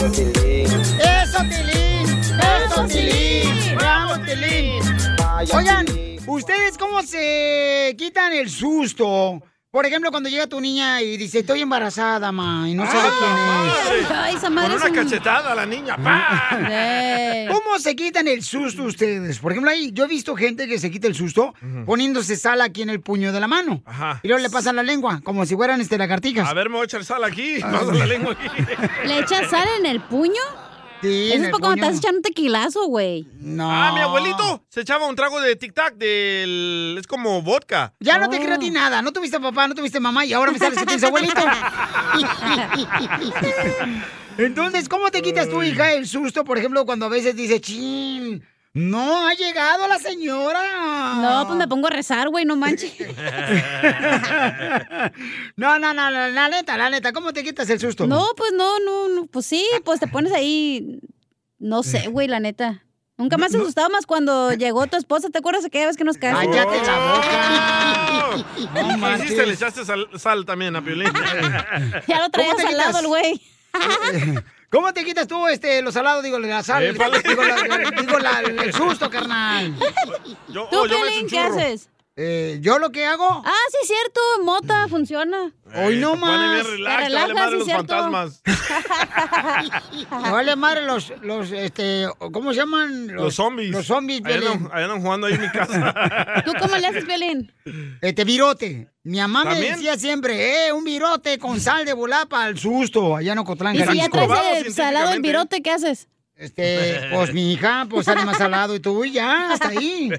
¡Eso, Tilín! ¡Eso, Tilín! ¡Bravo, Tilín! Oigan, ¿ustedes cómo se quitan el susto? Por ejemplo, cuando llega tu niña y dice, estoy embarazada, ma, y no sabe quién es. Ay, esa madre Con una es un- cachetada a la niña. ¡pa! ¿Cómo se quitan el susto ustedes? Por ejemplo, ahí yo he visto gente que se quita el susto poniéndose sal aquí en el puño de la mano. Ajá. Y luego le pasan la lengua, como si fueran este, lagartijas. A ver, me voy a echar sal aquí. Pasa la lengua aquí. ¿Le echas sal en el puño? Sí, Eso es el para cuando puño. estás echando un tequilazo, güey. No. Ah, mi abuelito se echaba un trago de tic-tac del... Es como vodka. Ya no te creo a ti nada. No tuviste papá, no tuviste mamá y ahora me sales que tienes abuelito. Entonces, ¿cómo te quitas tú, hija, el susto, por ejemplo, cuando a veces dice, chin, no ha llegado la señora? No, pues me pongo a rezar, güey, no manches. No, no, no, la, la neta, la neta, ¿cómo te quitas el susto? No, pues no, no, no, pues sí, pues te pones ahí, no sé, güey, la neta. Nunca más has asustado más cuando llegó tu esposa, ¿te acuerdas aquella vez que nos casamos? Cállate la boca. ¿Qué manches. hiciste? Le echaste sal, sal también a Piolín. Ya lo traías ¿Cómo te al lado el güey. ¿Cómo te quitas tú este, los salados, digo, la sal? Digo, la- digo la- el susto, carnal. Yo, ¿Tú, oh, yo me qué haces? Eh, ¿Yo lo que hago? Ah, sí, cierto, mota, funciona. Hoy no Te más. bien relax, Te te vale madre sí, los cierto. fantasmas. Me vale madre los, los, este, ¿cómo se llaman? Los zombies. Los zombies, Ahí andan, jugando ahí en mi casa. ¿Tú cómo le haces, Piolín? Este virote. Mi mamá me ¿También? decía siempre, eh, un virote con sal de bulapa al susto, allá en Ocotlán, Y si ya traes el salado el virote, ¿qué haces? Este, pues mi hija, pues sale más salado y tú y ya, hasta ahí.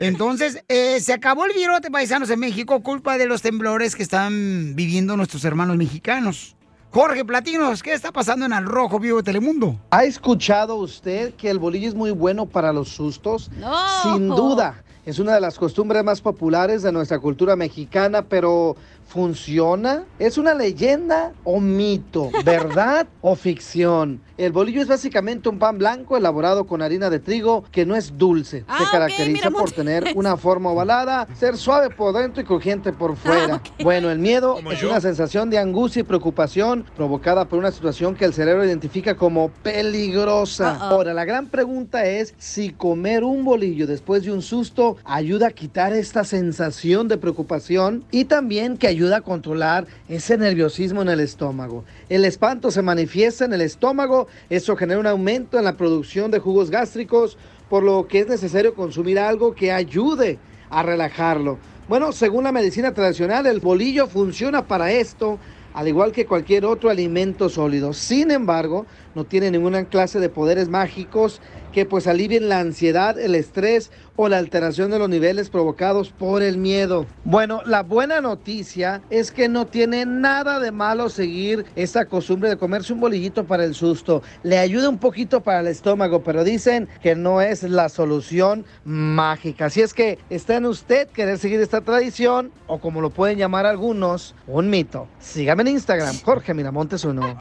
Entonces, eh, se acabó el virote paisanos en México, culpa de los temblores que están viviendo nuestros hermanos mexicanos. Jorge Platinos, ¿qué está pasando en Al Rojo Vivo de Telemundo? ¿Ha escuchado usted que el bolillo es muy bueno para los sustos? No. Sin duda. Es una de las costumbres más populares de nuestra cultura mexicana, pero ¿funciona? ¿Es una leyenda o mito? ¿Verdad o ficción? El bolillo es básicamente un pan blanco elaborado con harina de trigo que no es dulce. Ah, Se ok, caracteriza mira, por tener una forma ovalada, ser suave por dentro y crujiente por fuera. Ah, ok. Bueno, el miedo es yo. una sensación de angustia y preocupación provocada por una situación que el cerebro identifica como peligrosa. Ahora, la gran pregunta es si comer un bolillo después de un susto ayuda a quitar esta sensación de preocupación y también que ayuda a controlar ese nerviosismo en el estómago. El espanto se manifiesta en el estómago, eso genera un aumento en la producción de jugos gástricos, por lo que es necesario consumir algo que ayude a relajarlo. Bueno, según la medicina tradicional, el bolillo funciona para esto, al igual que cualquier otro alimento sólido. Sin embargo, no tiene ninguna clase de poderes mágicos que pues alivien la ansiedad, el estrés o la alteración de los niveles provocados por el miedo. Bueno, la buena noticia es que no tiene nada de malo seguir esta costumbre de comerse un bolillito para el susto. Le ayuda un poquito para el estómago, pero dicen que no es la solución mágica. Así es que está en usted querer seguir esta tradición o como lo pueden llamar algunos, un mito. Sígame en Instagram, Jorge Miramontes uno.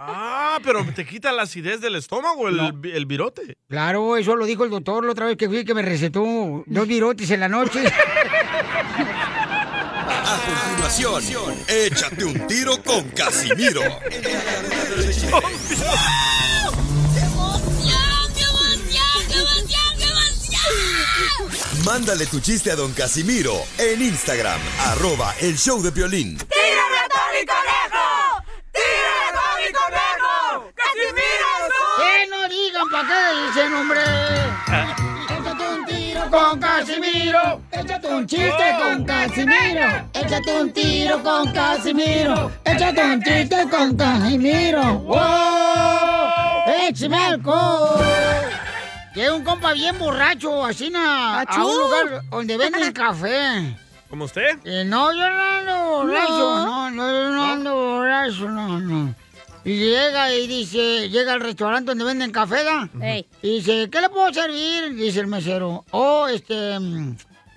Ah, pero te quita la acidez del estómago, el, el virote. Claro, eso lo dijo el doctor la otra vez que fui que me recetó dos virotes en la noche. A continuación, échate un tiro con Casimiro. Mándale tu chiste a don Casimiro en Instagram, arroba el show de violín. ¡Tírame a Tony Conejo! ¡Tírame a Tony Conejo! ¡Casimiro ¡Que no digan pa' qué dicen, hombre! Échate un tiro con Casimiro. Échate un chiste con Casimiro. Échate un tiro con Casimiro. Échate un chiste con Casimiro. ¡Wow! ¡Échame alcohol! Que un compa bien borracho, así na, a un lugar donde venden café. ¿Como usted? Eh, no, yo no ando borracho, no, no, yo no ando borracho, no, no. Y llega y dice, llega al restaurante donde venden café, ¿da? Y dice, ¿qué le puedo servir? Dice el mesero. Oh, este,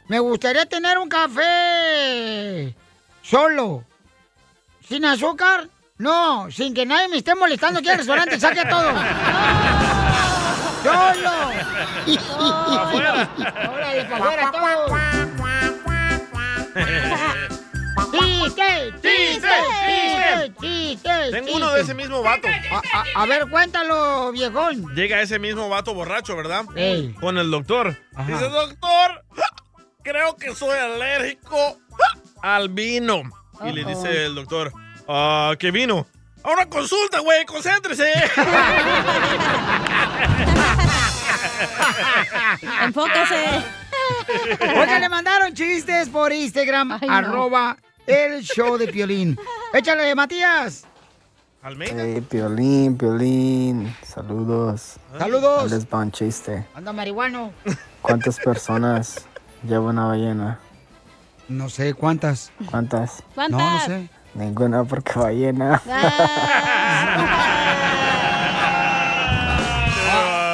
me gustaría tener un café solo. ¿Sin azúcar? No, sin que nadie me esté molestando aquí al restaurante, saque todo. ¡Solo! Órale, para afuera. Chiste, chiste, chiste, chiste. Tengo uno de ese mismo vato. A, a ver, cuéntalo, viejón. Llega ese mismo vato borracho, ¿verdad? Ey. Con el doctor. Ajá. Dice, doctor, creo que soy alérgico al vino. Y le dice el doctor, ah, ¿qué vino? A una consulta, güey, concéntrese. Enfócase. Oiga, le mandaron chistes por Instagram, Ay, no. El show de Piolín. Échale, Matías. Hey, Piolín, Piolín, saludos. Saludos. Les va un chiste. Anda marihuano. ¿Cuántas personas lleva una ballena? No sé cuántas. ¿Cuántas? No, no sé. Ninguna porque ballena.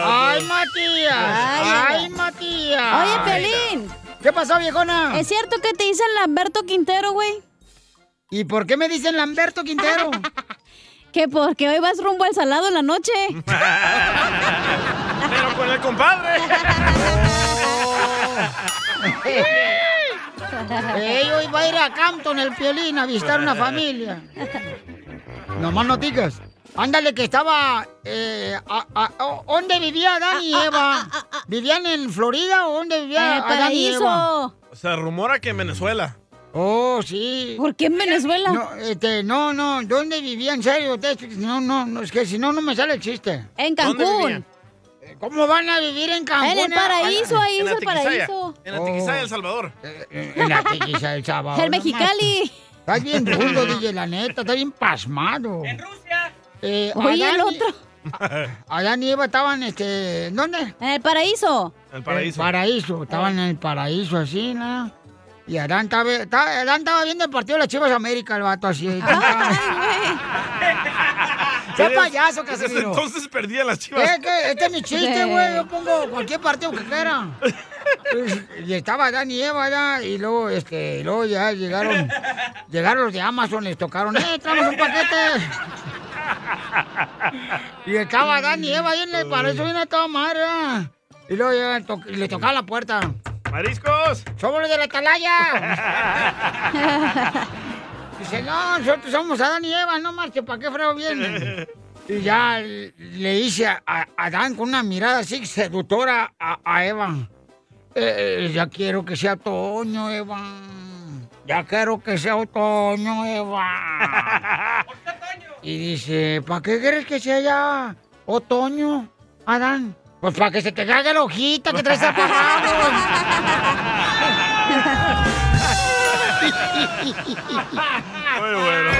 ¡Ay, Matías! ¡Ay, Matías! Oye, Pelín. ¿Qué pasó, viejona? ¿Es cierto que te dicen Lamberto Quintero, güey? ¿Y por qué me dicen Lamberto Quintero? que porque hoy vas rumbo al salado en la noche. Pero con el compadre. Ey, hoy va a ir a Campton el Piolín a visitar una familia. Nomás no digas. Ándale, que estaba... Eh, a- a- o- ¿Dónde vivía Adán y Eva? ¿Vivían en Florida o dónde vivía En el Adán y Eva? Se rumora que en Venezuela. Oh, sí. ¿Por qué en Venezuela? No, este, no, no, ¿dónde vivía en serio? No, no, no, es que si no, no me sale el chiste. En ¿Dónde Cancún. vivían? ¿Cómo van a vivir en Cancún? En el paraíso, ahí En es el paraíso. Tiquisaya. En la Tiquisaya, El Salvador. En la tequisa del Salvador. El Mexicali. Estás bien rudo, DJ, la neta, estás bien pasmado. En Rusia. Eh, Oye, el Adán y- otro. Adán y Eva estaban, este, ¿dónde? En el paraíso. El paraíso. El paraíso, estaban en el paraíso así, ¿no? Y Adán estaba, estaba- Adán estaba viendo el partido de las Chivas América, el vato así. ¡Qué payaso, Desde Casimiro! entonces perdía las chivas. Es que este es mi chiste, güey. Yo pongo cualquier partido que quiera. Y estaba Adán y Eva allá, y luego, este, y luego ya llegaron, llegaron los de Amazon, les tocaron, ¡eh, traemos un paquete! Y estaba Adán y Eva ahí en el paraíso, viene a toda madre. Y luego ya to- y le tocaban la puerta. ¡Mariscos! ¡Somos los de la atalaya! Dice, no, nosotros somos Adán y Eva, no marche, ¿para qué freo vienen? Y ya le dice a, a Adán con una mirada así seductora a, a Eva. "Eh, ya quiero que sea otoño, Eva. Ya quiero que sea otoño, Eva. Y dice, ¿para qué quieres que sea ya otoño, Adán? Pues para que se te caiga la hojita que traes apagado. Muy bueno.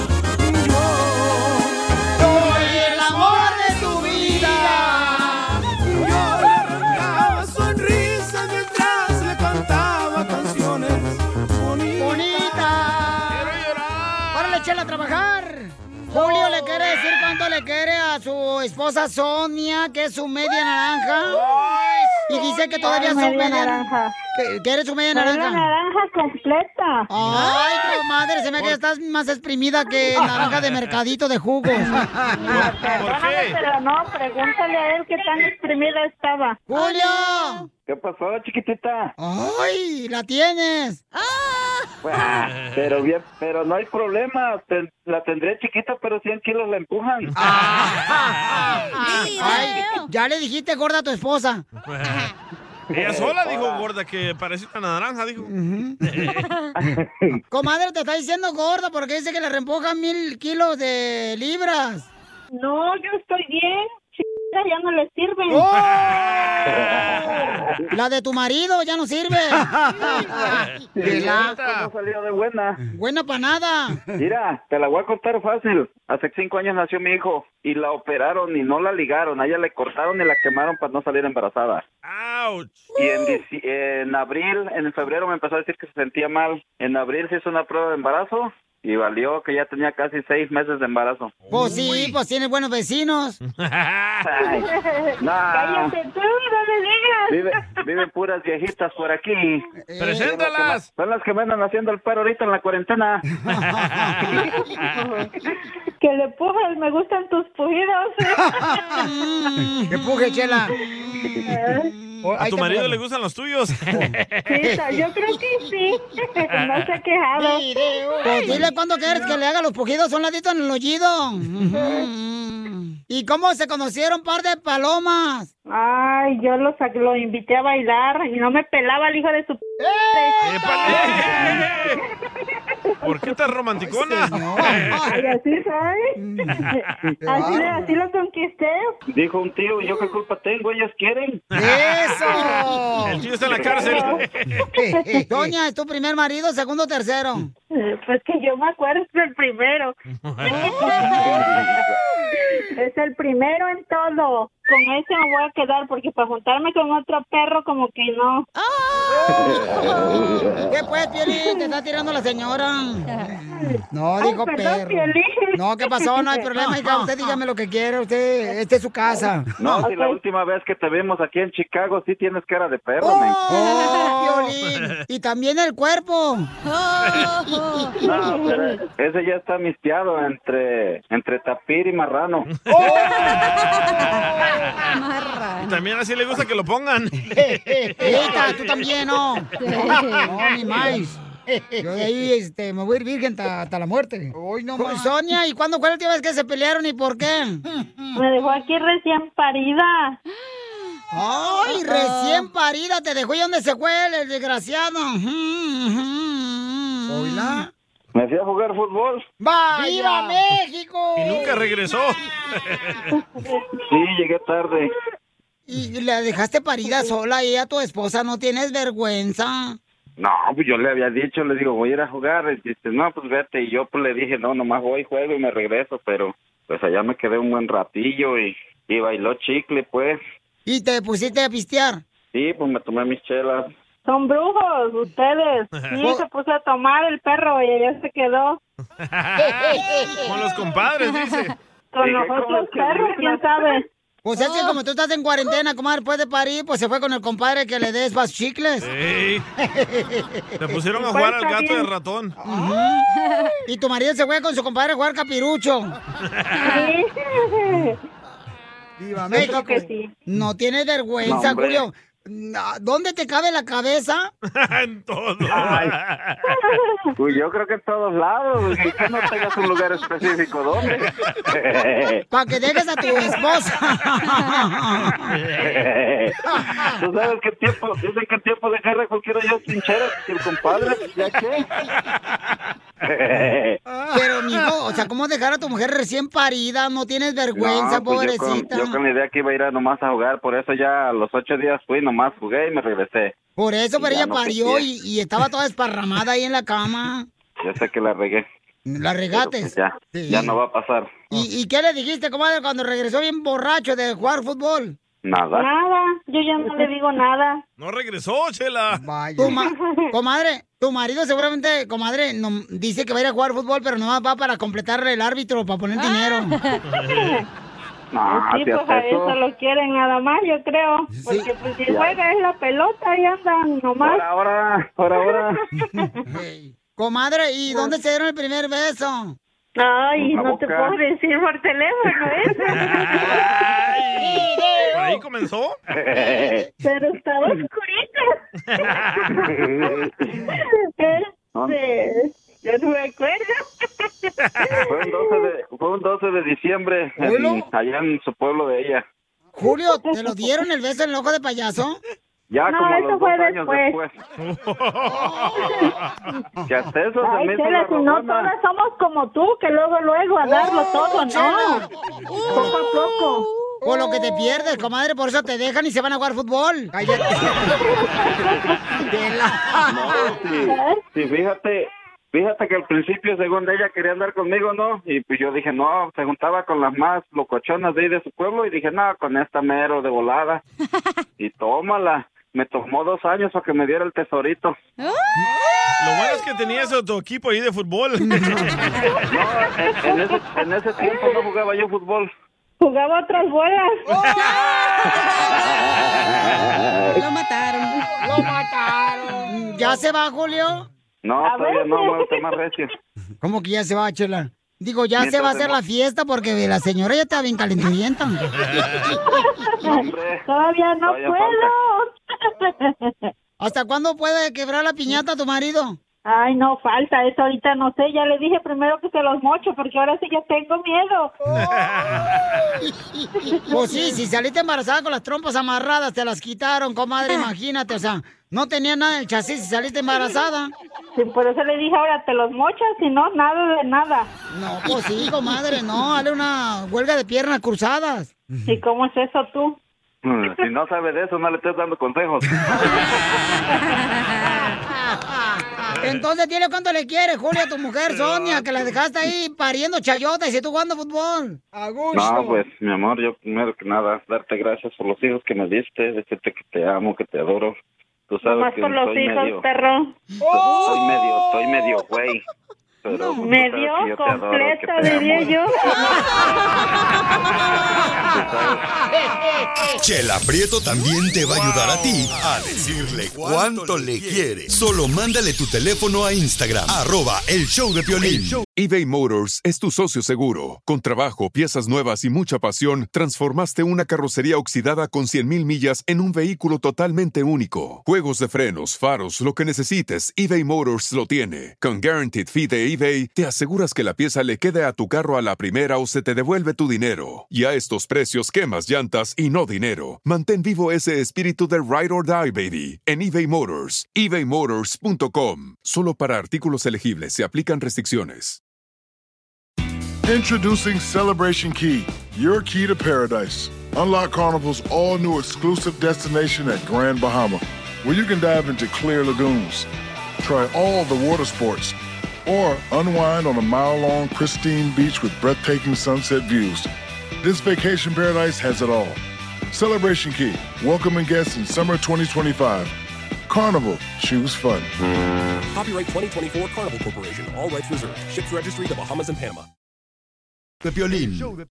su esposa Sonia, que es su media naranja. Y dice que todavía Ay, su media media naranja. Que, que eres su media Soy la naranja. naranja completa. Ay, comadre, se me que estás más exprimida que naranja de mercadito de jugos. Perdóname, pero no, pregúntale a él qué tan exprimida estaba. ¡Julio! ¿Qué pasó, chiquitita? ¡Ay, la tienes! Ah, pero bien, pero no hay problema. La tendré chiquita, pero 100 kilos la empujan. Ay, ya le dijiste gorda a tu esposa. Ella sola dijo gorda que parecía una naranja, dijo. Comadre, te está diciendo gorda porque dice que le reempujan mil kilos de libras. No, yo estoy bien. Ya no le sirven. ¡Oh! La de tu marido ya no sirve. la... No salió de buena. Buena para nada. Mira, te la voy a contar fácil. Hace cinco años nació mi hijo y la operaron y no la ligaron. A ella le cortaron y la quemaron para no salir embarazada. ¡Auch! Y en, en abril, en febrero me empezó a decir que se sentía mal. En abril se hizo una prueba de embarazo y valió que ya tenía casi seis meses de embarazo. Pues sí, pues tiene buenos vecinos. Ay, no. Cállate tú, no me digas. Vive, viven puras viejitas por aquí. ¡Preséntalas! Son las que me andan haciendo el paro ahorita en la cuarentena. que le pujas, me gustan tus pujidos. Que puje, chela. A tu marido le gustan los tuyos. Sí, yo creo que sí. No se ha quejado. Pues dile cuando quieres que le haga los pujidos a un ladito en el oído. ¿Y cómo se conocieron, par de palomas? Ay, yo lo, sac- lo invité a bailar y no me pelaba el hijo de su... p- ¿Por qué tan romanticona? Ay, así soy. Así, así lo conquisté. Dijo un tío, ¿y yo qué culpa tengo? Ellos quieren. ¡Eso! El tío está en la cárcel. Doña, ¿es tu primer marido, segundo o tercero? Pues que yo me acuerdo es el primero. Es el primero en todo. Con ese me voy a quedar porque para juntarme con otro perro como que no. ¿Qué pues, Piolín? Te está tirando la señora. No, Ay, dijo perdón, perro. No, ¿qué pasó? No hay problema, hija. Usted dígame lo que quiere. Usted, esta es su casa. No, si la última vez que te vimos aquí en Chicago, sí tienes cara de perro, men. ¡Oh, Piolín! Y también el cuerpo. No, pero ese ya está mistiado entre, entre tapir y marrano. Y también así le gusta que lo pongan. Eita, tú también, ¿no? No, ni más. Yo de ahí este, me voy a ir virgen ta- hasta la muerte. Hoy no más. Sonia, ¿y cuándo fue la última vez que se pelearon y por qué? Me dejó aquí recién parida. ¡Ay, recién parida! Te dejó y dónde se fue el, desgraciado. ¿Oíla? Me fui a jugar fútbol. ¡Viva México! Y nunca regresó. Sí, llegué tarde. Y la dejaste parida sola y a tu esposa, ¿no tienes vergüenza? No, pues yo le había dicho, le digo, voy a ir a jugar. Y dice, no, pues vete. Y yo pues le dije, no, nomás voy, juego y me regreso. Pero pues allá me quedé un buen ratillo y, y bailó chicle, pues. ¿Y te pusiste a pistear? Sí, pues me tomé mis chelas. Son brujos, ustedes. Sí, se puso a tomar el perro y allá se quedó. Con los compadres, dice. Con los ¿cómo otros perros, quién sabe. Pues es que como tú estás en cuarentena, comadre, después de parir, pues se fue con el compadre que le des más chicles. Ey. Se pusieron a jugar al gato y bien. al ratón. Y tu marido se fue con su compadre a jugar capirucho. ¡Viva México! No tienes vergüenza, No. Julio. ¿Dónde te cabe la cabeza? en todo. Pues yo creo que en todos lados. Y que no tengas un lugar específico, ¿dónde? Para que dejes a tu esposa. Tú sabes que tiempo, dicen que en tiempo de guerra cualquiera ya trinchera, el compadre, ¿ya qué? Pero, mijo, o sea, ¿cómo dejar a tu mujer recién parida? No tienes vergüenza, No, pues yo con- pobrecita. Yo con, la idea que iba a ir a nomás a jugar, por eso ya a los ocho días fui, nomás jugué y me regresé. Por eso, Y pero ella no parió y, y estaba toda esparramada ahí en la cama. Ya sé que la regué. La pero regates. pues ya, Sí. ya no va a pasar. ¿Y, y qué le dijiste, comadre, cuando regresó bien borracho de jugar fútbol? Nada. Nada, yo ya no le digo nada. No regresó, Chela. Tu ma- comadre, tu marido seguramente, comadre, no, dice que va a ir a jugar fútbol, pero nomás va para completarle el árbitro, para poner dinero. No, sí, si pues a eso. eso lo quieren nada más, yo creo. Porque pues si Ya. juega es la pelota y andan nomás. Ahora, ahora, ahora. Comadre, ¿y dónde se dieron el primer beso? Ay, no te puedo decir por teléfono eso. ¿Por ahí comenzó? Pero estaba oscurito. Este, yo no me acuerdo. Fue un 12 de, fue un 12 de diciembre, allá en su pueblo de ella. Julio, ¿te lo dieron el beso en el ojo de payaso? Ya No, como a eso los fue dos años después. después. que hasta eso Ay, Chela, si no todas somos como tú, que luego, luego a darlo todo, ¿no? Poco a poco. Por lo que te pierdes, comadre, por eso te dejan y se van a jugar fútbol. Cállate. No, sí, sí, fíjate, fíjate que al principio, según ella, quería andar conmigo, ¿no? Y pues yo dije, no, se juntaba con las más locochonas de ahí de su pueblo y dije, no, con esta mero de volada. Y tómala. Me tomó dos años para que me diera el tesorito. Lo bueno es que tenías tu equipo ahí de fútbol. En, en ese, en ese tiempo no jugaba yo fútbol. Jugaba otras bolas. Lo mataron. Lo mataron. ¿Ya se va, Julio? No, todavía no, muévete más recio. ¿Cómo que ya se va, Chela? Digo, ya se va a hacer la fiesta porque la señora ya está bien calenturienta. Todavía no Todavía puedo. ¿Hasta cuándo puede quebrar la piñata tu marido? Ay, no, falta, eso ahorita no sé, ya le dije primero que se los mocho, porque ahora sí ya tengo miedo. Pues sí, si saliste embarazada con las trompas amarradas, te las quitaron, comadre, imagínate, o sea, no tenía nada en el chasis y saliste embarazada. Sí, por eso le dije ahora, te los mochas, si no, nada de nada. No, pues sí, comadre, no, dale una huelga de piernas cruzadas. ¿Y cómo es eso tú? Mm, Si no sabe de eso, no le estés dando consejos. Entonces, dile cuánto le quieres, Julia, a tu mujer, Sonia, que la dejaste ahí pariendo chayotas y tú jugando fútbol. A No, pues, mi amor, yo primero que nada, darte gracias por los hijos que me diste, decirte que te amo, que te adoro. Tú sabes Más que por los soy hijos, medio, perro. soy medio, soy medio güey. Pero yo adoro, completo, que te diría yo. Chela Prieto también te va a ayudar a ti a decirle cuánto le quiere. Solo mándale tu teléfono a Instagram, arroba el show de Piolín. eBay Motors es tu socio seguro. Con trabajo, piezas nuevas y mucha pasión, transformaste una carrocería oxidada con 100.000 millas en un vehículo totalmente único. Juegos de frenos, faros, lo que necesites, eBay Motors lo tiene. Con Guaranteed Fee de te aseguras que la pieza le quede a tu carro a la primera o se te devuelve tu dinero. Y a estos precios, quemas llantas y no dinero. Mantén vivo ese espíritu de Ride or Die, baby, en eBay Motors. ebaymotors.com. Solo para artículos elegibles se aplican restricciones. Introducing Celebration Key, your key to paradise. Unlock Carnival's all new exclusive destination at Grand Bahama, where you can dive into clear lagoons, try all the water sports, or unwind on a mile long pristine beach with breathtaking sunset views. This vacation paradise has it all. Celebration Key, welcoming guests in summer 2025. Carnival, choose fun. Copyright 2024 Carnival Corporation. All rights reserved. Ships registry the Bahamas and Panama. De violín.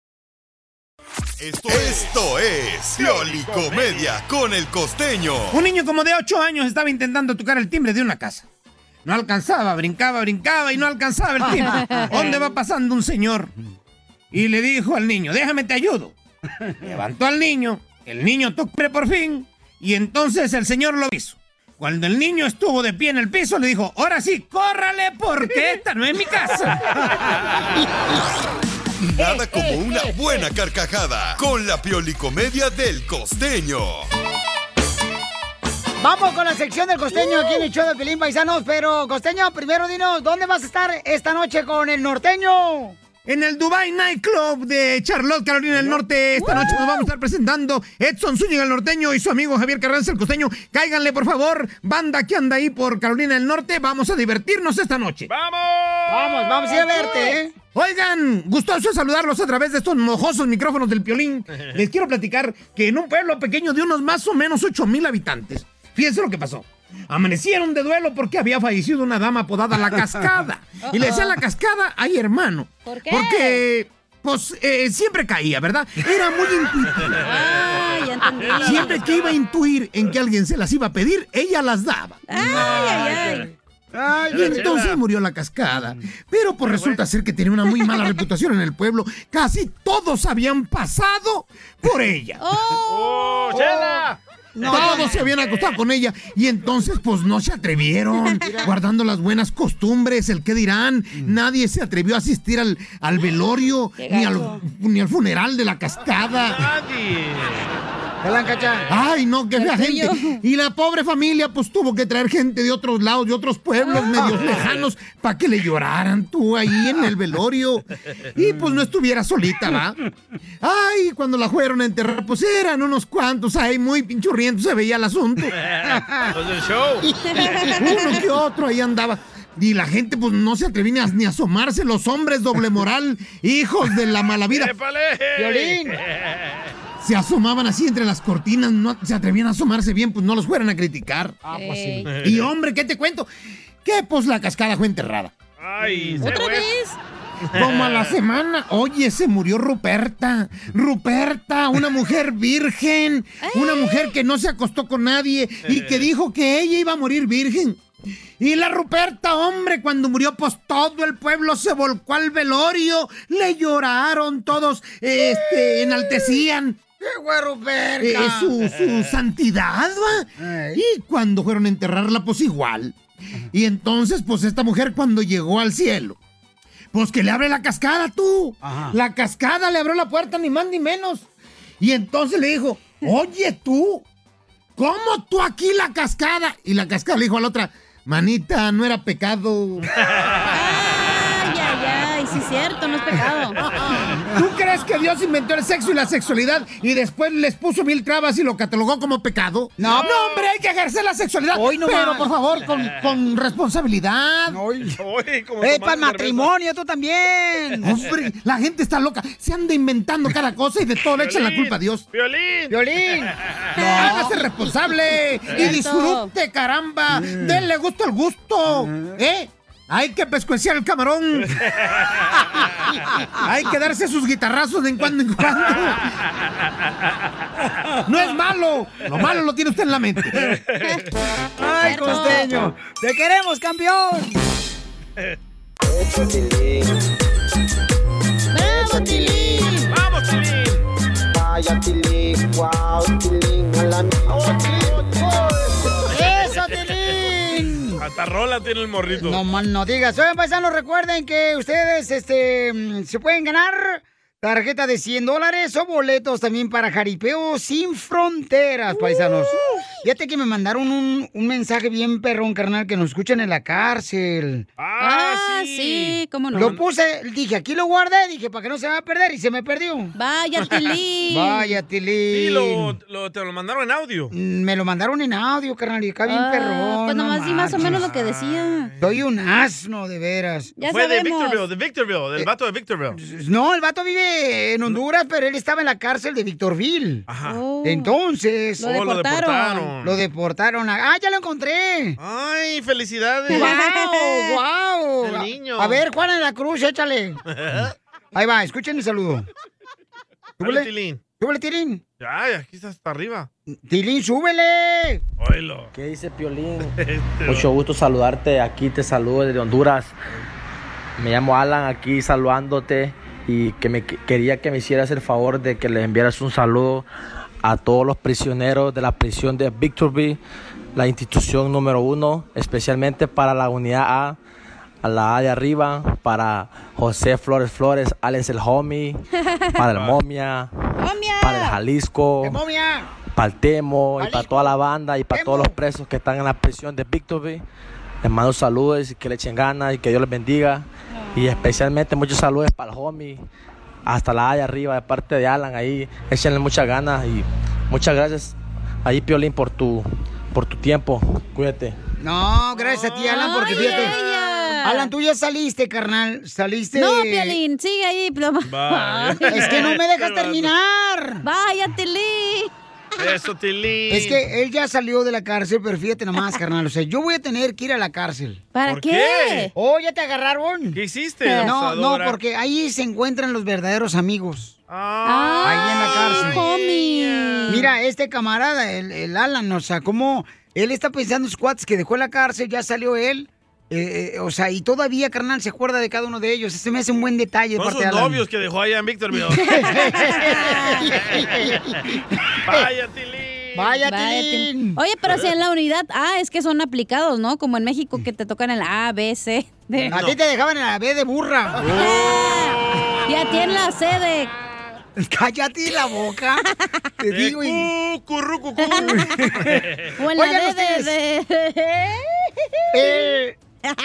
Esto, esto es Piolicomedia con el costeño. Un niño como de 8 años estaba intentando tocar el timbre de una casa. No alcanzaba, brincaba, brincaba y no alcanzaba el timbre. ¿Dónde va pasando un señor? Y le dijo al niño, déjame te ayudo. Levantó al niño, el niño tocó por fin y entonces el señor lo hizo. Cuando el niño estuvo de pie en el piso, le dijo, ahora sí, córrale porque esta no es mi casa. Nada como una buena carcajada con la Piolicomedia del costeño. Vamos con la sección del costeño aquí en el show de Pelín Paisanos, pero costeño, primero dinos, ¿dónde vas a estar esta noche con el norteño? En el Dubai Nightclub de Charlotte, Carolina del Norte, esta noche nos vamos a estar presentando Edson Zúñiga el norteño y su amigo Javier Carranza el costeño. Cáiganle, por favor, banda que anda ahí por Carolina del Norte. Vamos a divertirnos esta noche. ¡Vamos! Vamos, vamos a ir a verte, ¿eh? Oigan, gustoso saludarlos a través de estos mojosos micrófonos del Piolín. Les quiero platicar que en un pueblo pequeño de unos más o menos 8 mil habitantes, fíjense lo que pasó. Amanecieron de duelo porque había fallecido una dama apodada La Cascada. Y le decían La Cascada, ay hermano. ¿Por qué? Porque, pues, eh, siempre caía, ¿verdad? Era muy intuitiva. Ah, ya entendí. Siempre que iba a intuir en que alguien se las iba a pedir, ella las daba. Ay, ay, ay. y entonces murió la cascada. Pero pues resulta ser que tenía una muy mala reputación en el pueblo. Casi todos habían pasado por ella. ¡Oh, Chela! Todos se habían acostado con ella y entonces pues no se atrevieron, guardando las buenas costumbres, el qué dirán. Nadie se atrevió a asistir al, al velorio ni al, ni al funeral de la cascada. Nadie. Ay, no, El tuyo. gente. Y la pobre familia, pues tuvo que traer gente de otros lados, de otros pueblos medios lejanos, para que le lloraran tú ahí en el velorio. Y pues no estuviera solita, ¿va? Ay, cuando la fueron a enterrar, pues eran unos cuantos ahí, muy pinchurrientos se veía el asunto. Los del show. Uno que otro ahí andaba. Y la gente, pues no se atrevía ni a, ni a asomarse, los hombres doble moral, hijos de la mala vida. ¡Épale! Violín. Se asomaban así entre las cortinas, no se atrevían a asomarse bien, pues no los fueran a criticar. Ah, pues sí. Y hombre, ¿qué te cuento? Que pues la cascada fue enterrada. Ay, se ¿Otra fue. vez? Como a la semana, oye, se murió Ruperta. Ruperta, una mujer virgen, una mujer que no se acostó con nadie y que dijo que ella iba a morir virgen. Y la Ruperta, hombre, cuando murió, pues todo el pueblo se volcó al velorio, le lloraron todos, este, enaltecían. ¡Qué güero Eh, su, su santidad, va. Y cuando fueron a enterrarla, pues igual. Y entonces, pues esta mujer cuando llegó al cielo, pues que le abre la cascada tú. La cascada le abrió la puerta, ni más ni menos. Y entonces le dijo, oye tú, ¿cómo tú aquí la cascada? Y la cascada le dijo a la otra, manita, no era pecado. Ay, ay, ay, sí es cierto, no es pecado. ¿Tú crees que Dios inventó el sexo y la sexualidad y después les puso mil trabas y lo catalogó como pecado? No. no hombre, hay que ejercer la sexualidad. Hoy no pero más. por favor, con, con responsabilidad. ¡Eh, para el matrimonio, tú también! Hombre, la gente está loca. Se anda inventando cada cosa y de todo le echan la culpa a Dios. ¡Violín! ¡Violín! Hágase responsable y disfrute, caramba. Denle gusto al gusto. ¿Eh? Hay que pescueciar el camarón. Hay que darse sus guitarrazos de en cuando en cuando. No es malo. Lo malo lo tiene usted en la mente. ¡Ay, costeño! ¡Te queremos, campeón! ¡Bravo, Tilín! ¡Vamos, Tilín! Vaya Tilín, wow, Tilín, a la ¡Eso, Hasta rola tiene el morrito. No más no digas. Oigan, paisanos, recuerden que ustedes este, mm, se pueden ganar tarjeta de 100 dólares o boletos también para Jaripeo sin fronteras, paisanos. Fíjate que me mandaron un, un mensaje bien perrón, carnal, que nos escuchan en la cárcel. Ah, sí, cómo no. Lo puse, dije, aquí lo guardé, dije, para que no se va a perder y se me perdió. Vaya, Tilín. Vaya, Y Tilín. lo, lo- te lo mandaron en audio. Mm, Me lo mandaron en audio, carnal, y acá bien Ah, perrón. Pues no nomás di más o menos lo que decía. Soy un asno, de veras. Ya Fue de. Victorville, de Victorville, del vato de Victorville. No, el vato vive en Honduras, pero él estaba en la cárcel de Victorville. Ajá. Oh. Entonces. Lo Oh, lo deportaron. Deportaron. Lo deportaron. Ah, ya lo encontré. ¡Ay, felicidades! ¡Wow! ¡Wow! El niño. A ver, Juana de la Cruz, échale. Ahí va, escuchen el saludo. Dale, Tilín. Súbele, Tilín. Ay, aquí está hasta arriba. Tilín, súbele. Oílo. ¿Qué dice Piolín? Este Mucho gusto saludarte. Aquí te saludo desde Honduras. Me llamo Alan, aquí saludándote y que me que- quería que me hicieras el favor de que le enviaras un saludo a todos los prisioneros de la prisión de Victorville, la institución número uno, especialmente para la unidad A, a la A de arriba, para José Flores Flores, Alex el Homie, para el Momia, para el Jalisco, ¡Momia! para el Temo y para toda la banda y para todos los presos que están en la prisión de Victorville. Les mando saludos y que le echen ganas y que Dios les bendiga. Y especialmente muchos saludos para el homie, hasta la A de arriba, de parte de Alan, ahí échenle muchas ganas y muchas gracias ahí Piolín por tu, por tu tiempo. Cuídate. No, gracias a ti, Alan, porque fíjate. Alan, tú ya saliste, carnal. Saliste. No, Piolín, sigue ahí. ploma. Es que no me dejas terminar. Vaya, Tilín. Eso, Tilín. Es que él ya salió de la cárcel, pero fíjate nomás, carnal. O sea, yo voy a tener que ir a la cárcel. ¿Para ¿Por qué? qué? Oh, ya te agarraron. ¿Qué hiciste, No, no, porque ahí se encuentran los verdaderos amigos. Ah, Ahí en la cárcel. homie. Mira, este camarada, el, el Alan, o sea, como él está pensando en sus cuates que dejó la cárcel, ya salió él. Eh, eh, o sea, y todavía, carnal, se acuerda de cada uno de ellos. Ese me hace un buen detalle de Son parte sus de Alan. novios que dejó allá en Victorville. Vaya, Tilín. Vaya, Tilín. Oye, pero si en la unidad A es que son aplicados, ¿no? Como en México que te tocan el A, B, C. D. A ti te dejaban en la B de burra. Y a ti en la C de... Cállate la boca. Te digo. curru, cu, cu. O en la Oigan D de... ustedes. de-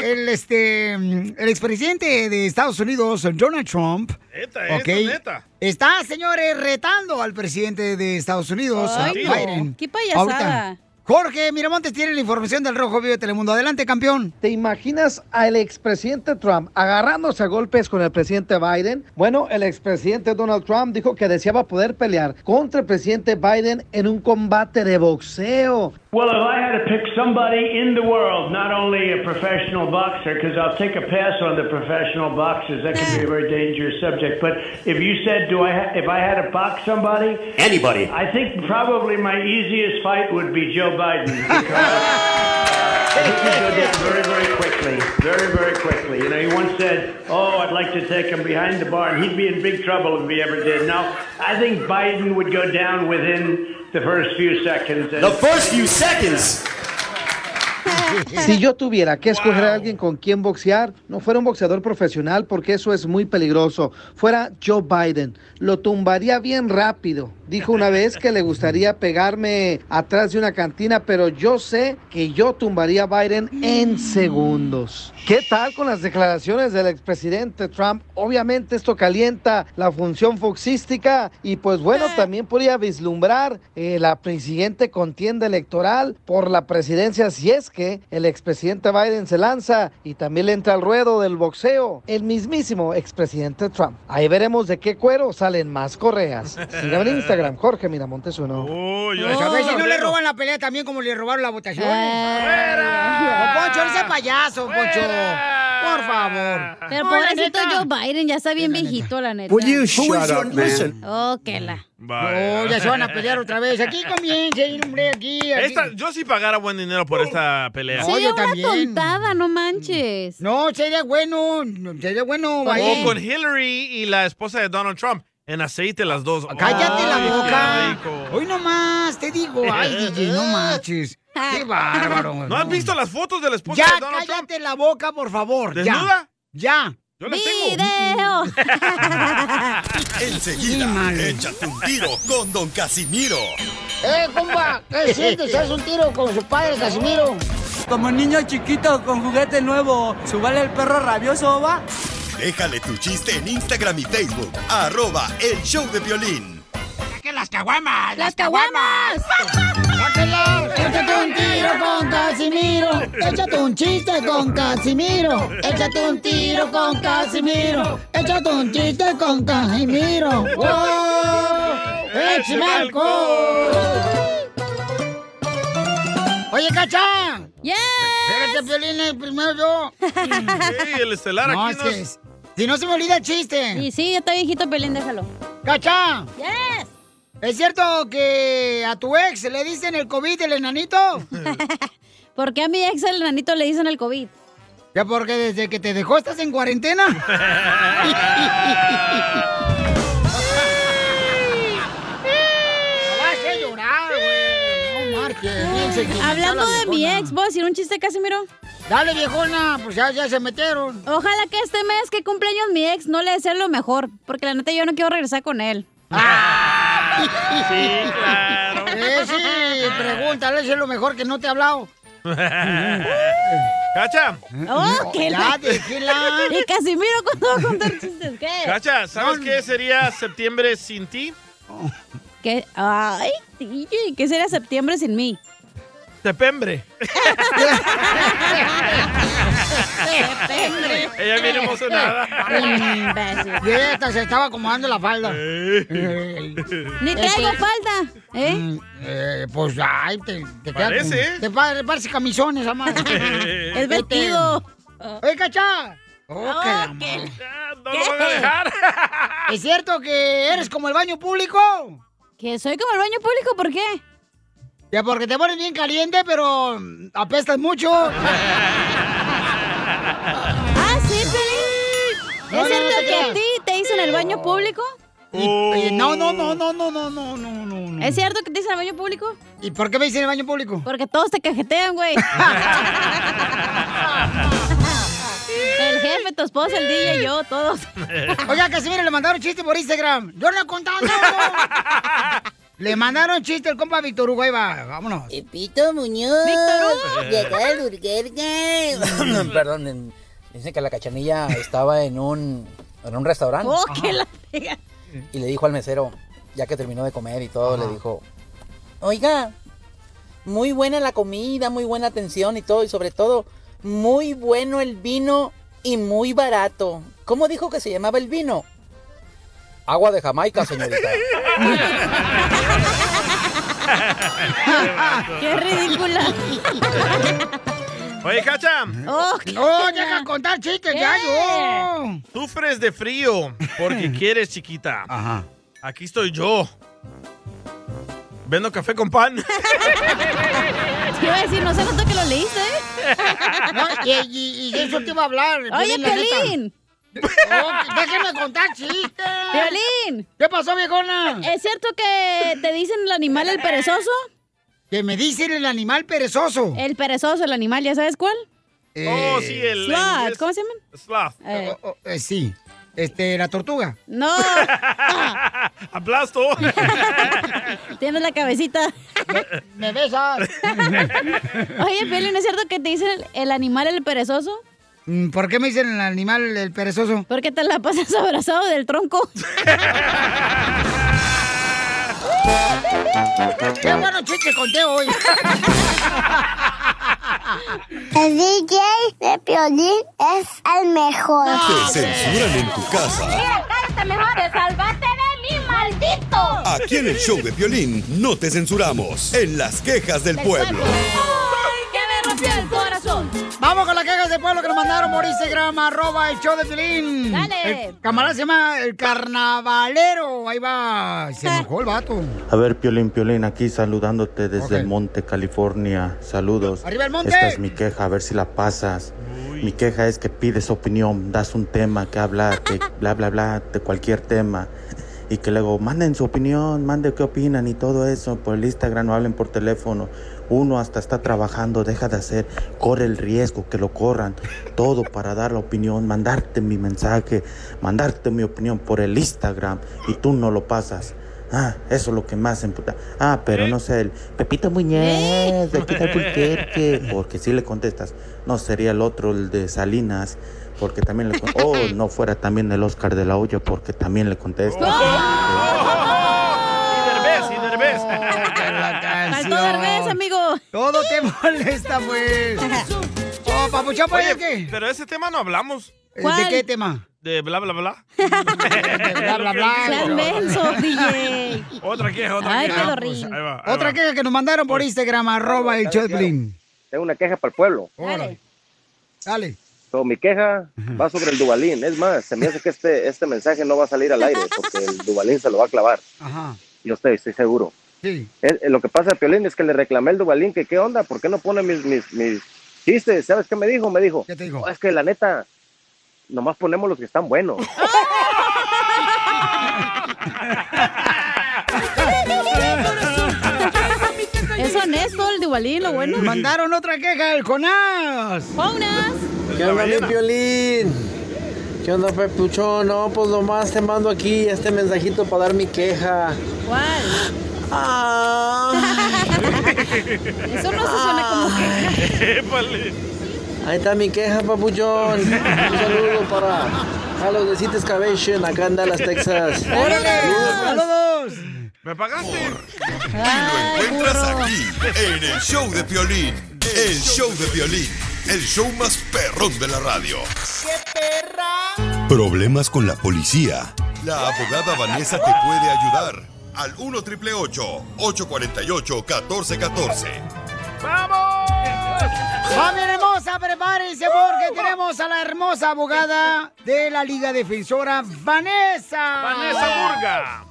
El, este, el expresidente de Estados Unidos, Donald Trump, Neta, ok, eso, neta. está, señores, retando al presidente de Estados Unidos, a Ay, no. Biden. Qué payasada. Ahorita. Jorge Miramontes tiene la información del Rojo Vivo de Telemundo. Adelante, campeón. ¿Te imaginas al expresidente Trump agarrándose a golpes con el presidente Biden? Bueno, el expresidente Donald Trump dijo que deseaba poder pelear contra el presidente Biden en un combate de boxeo. Well, if I had to pick somebody in the world, not only a professional boxer, because I'll take a pass on the professional boxers, that can be a very dangerous subject. But if you said, do I ha- if I had to box somebody, Anybody. I think probably my easiest fight would be Joe Biden. Because He could go down very, very quickly. Very, very quickly. You know, he once said, "Oh, I'd like to take him behind the bar," and he'd be in big trouble if he ever did. Now, I think Biden would go down within the first few seconds. and- The first few seconds. Si yo tuviera que escoger a alguien con quien boxear, no fuera un boxeador profesional porque eso es muy peligroso. Fuera Joe Biden. Lo tumbaría bien rápido. Dijo una vez que le gustaría pegarme atrás de una cantina, pero yo sé que yo tumbaría a Biden en segundos. ¿Qué tal con las declaraciones del expresidente Trump? Obviamente esto calienta la función foxística y pues bueno, también podría vislumbrar eh, la siguiente contienda electoral por la presidencia si es que el expresidente Biden se lanza y también le entra al ruedo del boxeo el mismísimo expresidente Trump. Ahí veremos de qué cuero salen más correas. Síganme en Instagram, Jorge Miramontes uno. Pues a ver si no le roban la pelea también como le robaron la votación. ¡Fuera! Poncho, no sea payaso, Poncho. Por favor. Pero No, la pobrecito neta. Joe Biden ya está bien viejito, la neta. Will you shut up, man? Oh, que la. No, ya se van a pelear otra vez. Aquí comienza, hombre, aquí. aquí. Esta, yo sí pagara buen dinero por esta pelea. No, yo también. tontada, no manches. No, sería bueno, sería bueno. O con Hillary y la esposa de Donald Trump. En aceite las dos. Cállate la Ay, boca. Hoy nomás, te digo. Ay, DJ, no manches. Qué bárbaro. ¿No has visto las fotos de la esposa Ya, de Donald Trump? cállate la boca, por favor. ya. ¿Desnuda? Ya. Yo les ¡Video! Enseguida, échate un tiro con Don Casimiro. ¡Eh, compa! ¿Qué sientes? ¿Haz un tiro con su padre, Casimiro? Como niño chiquito con juguete nuevo, ¿subale el perro rabioso, va? Déjale tu chiste en Instagram y Facebook. Arroba el show de violín. ¡Que las caguamas! ¡Las caguamas! ¡Sáquenlas! Échate un tiro con Casimiro. Échate un chiste con Casimiro. Échate un tiro con Casimiro. Échate un chiste con Casimiro. ¡Wow! ¡Échame! Oye, Cacha. ¡Yes! Espérate, Piolín, primero yo. Sí, el estelar No, aquí es nos- que es- si no se me olvida el chiste. Y sí, ya está viejito, Pelín, déjalo. ¡Cacha! ¡Yes! ¿Es cierto que a tu ex le dicen el COVID el enanito? ¿Por qué a mi ex el nanito le dicen el COVID? Ya porque desde que te dejó estás en cuarentena. Llorar, güey. No sentimental Hablando la de mi ex, ¿puedo decir un chiste, Casimiro? Dale, viejona, pues ya, ya se metieron. Ojalá que este mes que cumpleaños mi ex no le desee lo mejor, porque la neta yo no quiero regresar con él. Sí, claro. Eh, sí, pregúntale si es lo mejor que no te ha hablado. Cacha. ¡Oh, qué la-. Y Casimiro, ¿cuándo va a contar chistes? ¿Qué? Cacha, ¿sabes qué sería septiembre sin ti? ¿Qué? Ay, ¿qué sería septiembre sin mí? Septiembre. Septiembre. Ella viene emocionada. Imbécil. Y esta se estaba acomodando la falda. Ni traigo Este- falda, ¿eh? Mm, eh, pues, ay, te, te Parece, ¿eh? Te pa- parece camisones, amar. Es vestido. ¡Oye, cacha! Oh. No lo van a dejar. ¿Es cierto que eres como el baño público? ¿Que soy como el baño público? ¿Por qué? Ya porque te pones bien caliente, pero mm, apestas mucho. Ah, sí, Pelín. No, ¿Es no cierto que a ti te dicen el baño público? Y- y no, no, no, no, no, no, no, no, no. ¿Es cierto que te dicen el baño público? ¿Y por qué me dicen el baño público? Porque todos te cajetean, güey. el jefe, tu esposa, el DJ, yo, todos. Oiga, Casimiro, le mandaron chiste por Instagram. Yo no he contado. Le mandaron chiste el compa Víctor Hugo. Ahí va, vámonos. Pepito Muñoz. Víctor De acá del Burger Perdón, en- dicen que la cachanilla estaba en un, en un restaurante. Oh, que la pega. Y le dijo al mesero, ya que terminó de comer y todo, le dijo, oiga, muy buena la comida, muy buena atención y todo, y sobre todo, muy bueno el vino y muy barato. ¿Cómo dijo que se llamaba el vino? Agua de Jamaica, señorita. Qué ridícula. Oye, Cacha. Oh, No, deja contar chistes ya, yo. Sufres de frío porque quieres, chiquita. Ajá. Aquí estoy yo. Vendo café con pan. Te iba a decir, no se nota que lo leíste. No, y, y- y eso te iba a hablar. Oye, la Oh, déjeme contar chistes. Piolín. ¿Qué pasó, viejona? ¿Es cierto que te dicen el animal el perezoso? Que me dicen el animal perezoso. El perezoso, el animal, ¿ya sabes cuál? Oh, sí, el- Sloth, ¿cómo se llaman? Sloth. Eh. Oh, oh, eh, sí. Este, la tortuga. No. Aplasto. Tienes la cabecita. Me besas. Oye, Piolín, ¿es cierto que te dicen el, el animal el perezoso? Mm, ¿Por qué me dicen el animal el perezoso? Porque te la pasas abrazado del tronco. Qué bueno chiste conté hoy. El DJ de Piolín es el mejor. Te censuran en tu casa. cállate mejor. Te salvaste de mí, maldito. Aquí en el show de violín no te censuramos. En las quejas del pueblo. que me rompió el corazón. Vamos con las quejas de pueblo que nos mandaron por Instagram, arroba el show de Piolín. Dale. El camarada se llama el carnavalero. Ahí va. Se enojó el vato. A ver, Piolín, Piolín, aquí saludándote desde el Monte, California. Saludos. ¡Arriba el monte! Esta es mi queja, a ver si la pasas. Mi queja es que pides opinión, das un tema que hablar, que bla, bla, bla, de cualquier tema. Y que luego manden su opinión, manden qué opinan y todo eso por el Instagram, no hablen por teléfono. Uno hasta está trabajando, deja de hacer, corre el riesgo que lo corran. Todo para dar la opinión, mandarte mi mensaje, mandarte mi opinión por el Instagram y tú no lo pasas. Ah, eso es lo que más emputa. Ah, pero no sé, el Pepito Muñez, de de Albuquerque, porque si le contestas, no sería el otro, el de Salinas, porque también le Oh, no fuera también el Oscar de la Olla, porque también le contestas Derbez, y Derbez. Faltó Derbez, amigo. Todo te molesta, pues. Oh, papuchón, ¿por Oye, qué? pero ese tema no hablamos. ¿De qué tema? De bla, bla, bla. bla, bla, bla. Seas menso, DJ. Otra queja, otra Ay, queja. pedorrín. Ahí va, ahí Otra va. queja que nos mandaron por Instagram, arroba el Piolín. Tengo una queja para el pueblo. Órale. Dale. So, mi queja va sobre el Dubalín. Es más, se me hace que este, este mensaje no va a salir al aire porque el Dubalín se lo va a clavar. Ajá. Yo estoy, estoy seguro. Sí. Eh, lo que pasa, Piolín, es que le reclamé al Dubalín que qué onda, ¿por qué no pone mis, mis, mis chistes? ¿Sabes qué me dijo? Me dijo, ¿Qué te dijo? "Oh, es que la neta, nomás ponemos los que están buenos. Es honesto el Dubalín, lo bueno. Mandaron otra queja, el Jonás. Jonas. ¿Qué onda, mi Piolín? ¿Qué onda, Pepuchón? No, pues nomás te mando aquí este mensajito para dar mi queja. ¿Cuál? Ah. Eso no se suena como queja. Ahí está mi queja, papuchón. Un saludo para Carlos de City Excavation, acá en Dallas, Texas. ¡Saludos! ¿Me pagaste? Lo encuentras aquí, en el show de Piolín. El show de Piolín. El show más perrón de la radio. Problemas con la policía. La abogada Vanessa te puede ayudar. Al 1 triple 848 1414. ¡Vamos! ¡Familia hermosa, prepárense porque tenemos a la hermosa abogada de la Liga Defensora, Vanessa. Vanessa Burga.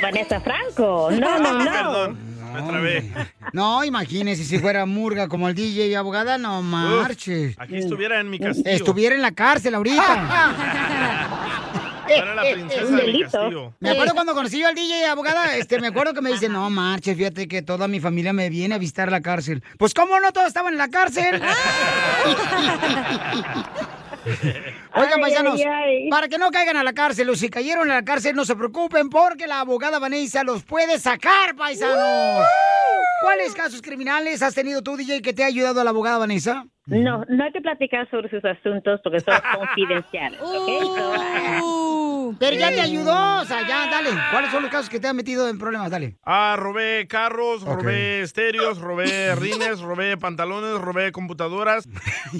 Vanessa Franco. No, no, no. Perdón, me trabé. No, imagínese si fuera murga como el DJ y abogada, no marches. Aquí estuviera en mi castillo. Estuviera en la cárcel ahorita. Era la princesa Un de mi delito. castillo. Me acuerdo cuando conocí yo al DJ y abogada, este, me acuerdo que me dice, no marches, fíjate que toda mi familia me viene a visitar la cárcel. Pues, ¿cómo no todos estaban en la cárcel? Oigan, Ay, paisanos, ay, ay. para que no caigan a la cárcel, o si cayeron a la cárcel, no se preocupen porque la abogada Vanessa los puede sacar, paisanos. ¿Cuáles casos criminales has tenido tú, DJ, que te ha ayudado a la abogada Vanessa? No, no hay que platicar sobre sus asuntos porque son confidenciales, ¿ok? So, ah, Pero ya te ayudó, o sea, ya, dale. ¿Cuáles son los casos que te han metido en problemas? Dale. Ah, robé carros, robé estéreos, robé rines, robé pantalones, robé computadoras,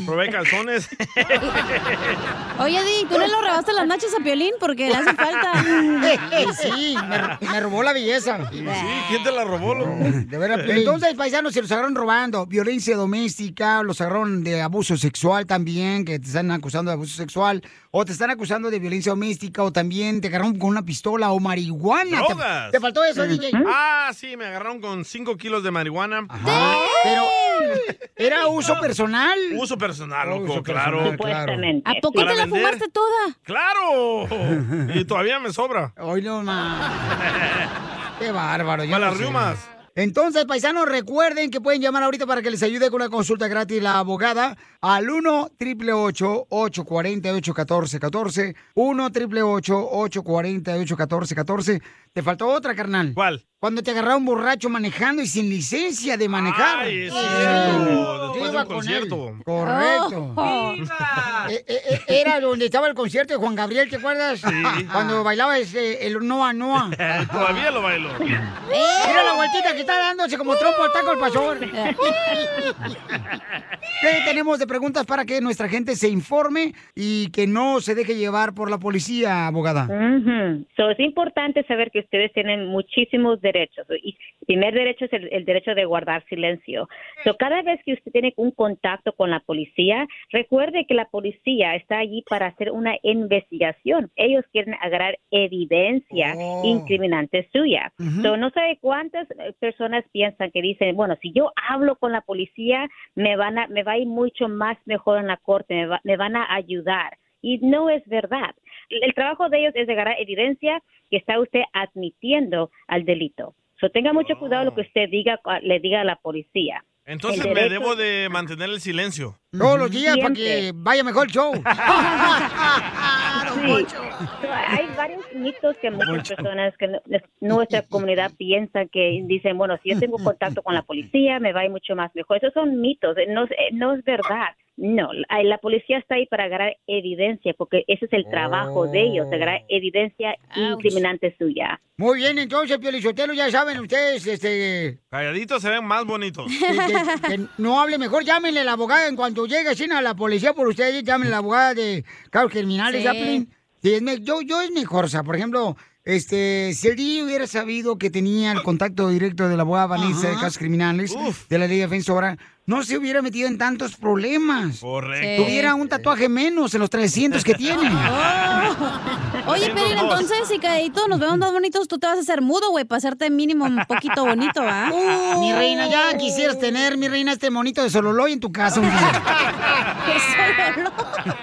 robé calzones. Oye, Di, ¿tú no le robaste las nachas a Piolín? Porque le hace falta. sí, me, me robó la belleza. Sí, ¿quién te la robó? De veras. Entonces, paisanos, se los agarraron robando, violencia doméstica, los agarraron de abuso sexual también, que te están acusando de abuso sexual, o te están acusando de violencia doméstica, o también te agarraron con una pistola o marihuana. ¿Te, ¡Drogas! te faltó eso, DJ? Ah, sí, me agarraron con 5 kilos de marihuana. Pero, ¿era uso personal? Uso personal, loco, Uso claro. personal, claro. ¿A poco te la vender. fumaste toda? ¡Claro! Y todavía me sobra. Hoy no más. Qué bárbaro. yo Para no las sé. Entonces, paisanos, recuerden que pueden llamar ahorita para que les ayude con una consulta gratis la abogada al 1 888 848 1414 1 888 848 1414 Te faltó otra, carnal. ¿Cuál? Cuando te agarraron borracho manejando y sin licencia de manejar. Ay, es Sí. cierto. Después de un con él. concierto. Correcto. Oh. Eh, eh, eh, Era donde estaba el concierto de Juan Gabriel, ¿te acuerdas? Sí. Cuando bailaba ese, el Noa Noa. Todavía lo bailo. Mira la vueltita que está dándose como trompo al taco el pastor. ¿Qué tenemos de preguntas para que nuestra gente se informe y que no se deje llevar por la policía, abogada? Ujú. So, es importante saber que ustedes tienen muchísimos derechos. Y el primer derecho es el, el derecho de guardar silencio. So, cada vez que usted tiene un contacto con la policía, recuerde que la policía está allí para hacer una investigación. Ellos quieren agarrar evidencia Oh. incriminante suya. Ujú. So, no sabe cuántas eh, personas piensan que dicen, bueno, si yo hablo con la policía, me van a, me va a ir mucho más mejor en la corte, me, va- me van a ayudar. Y no es verdad. El trabajo de ellos es de agarrar evidencia que está usted admitiendo al delito. So, tenga mucho cuidado lo que usted diga, le diga a la policía. Entonces me debo de mantener el silencio. Todos los días para que vaya mejor el show. Sí. Hay varios mitos que muchas personas que nuestra comunidad piensa que dicen, bueno, si yo tengo contacto con la policía, me va a ir mucho más mejor. Esos son mitos, eh, no, eh, no es verdad. No, la policía está ahí para agarrar evidencia, porque ese es el trabajo de ellos, agarrar evidencia incriminante suya. Muy bien, entonces, Piolichotelo, ya saben ustedes, este, Calladitos se ven más bonitos. que, que- que no hable mejor, llámenle a la abogada en cuanto llegue sin a la policía por ustedes, llámenle a la abogada de cargos criminales, Sí. Yo, yo es mejor, o sea, por ejemplo, este, si el DJ hubiera sabido que tenía el contacto directo de la abogada Vanessa de Ajá. casos criminales de la ley defensora, no se hubiera metido en tantos problemas. Correcto. Tuviera un tatuaje menos en los 300 que tiene. Oye, pero entonces, si cadito nos vemos más bonitos, tú te vas a hacer mudo, güey, para hacerte mínimo un poquito bonito, ¿va? Uh, mi reina, ya quisieras tener, mi reina, este monito de Sololoy en tu casa un día.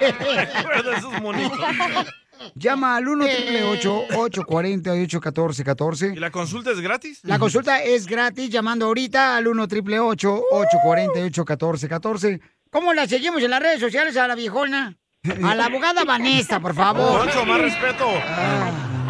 Recuerda esos monitos. Llama al 1 848 1414 ¿Y la consulta es gratis? La consulta es gratis llamando ahorita al 1 848 1414 ¿Cómo la seguimos en las redes sociales a la viejona? A la abogada Vanessa, por favor. Poncho, más respeto.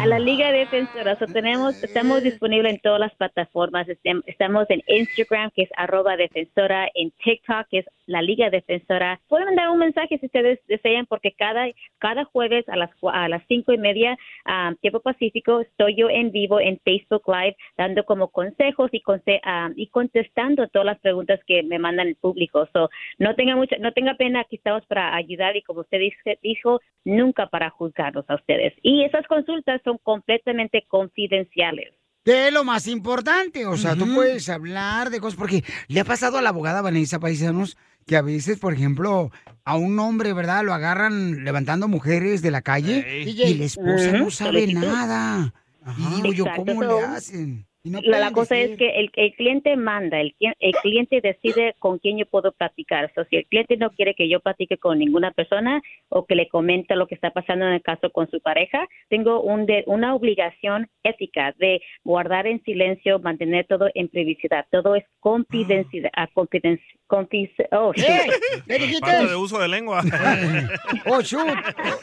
A la Liga Defensora, so tenemos, estamos disponibles en todas las plataformas. Estamos en Instagram, que es arroba defensora, en TikTok, que es la Liga Defensora. Pueden mandar un mensaje si ustedes desean, porque cada, cada jueves a las, a las cinco y media, ah, tiempo pacífico, estoy yo en vivo en Facebook Live, dando como consejos y, conse- ah, y contestando todas las preguntas que me mandan el público. So, no tenga mucha, no tenga pena, aquí estamos para ayudar y como usted dice- dijo, nunca para juzgarlos a ustedes. Y esas consultas son completamente confidenciales. Es lo más importante, o sea, tú puedes hablar de cosas, porque le ha pasado a la abogada Vanessa Paisanos que a veces, por ejemplo, a un hombre, ¿verdad? Lo agarran levantando mujeres de la calle y la esposa no sabe nada. Y digo yo, Exacto, ¿cómo so, le hacen? No la, cosa es que el, el cliente manda, el, el cliente decide con quién yo puedo platicar. So, si el cliente no quiere que yo platique con ninguna persona o que le comente lo que está pasando en el caso con su pareja, tengo un de, una obligación ética de guardar en silencio, mantener todo en privacidad. Todo es confidencial. ah, confiden- confis- oh, shoot. ¿Qué dijiste? Falta de uso de lengua. Oh, shoot.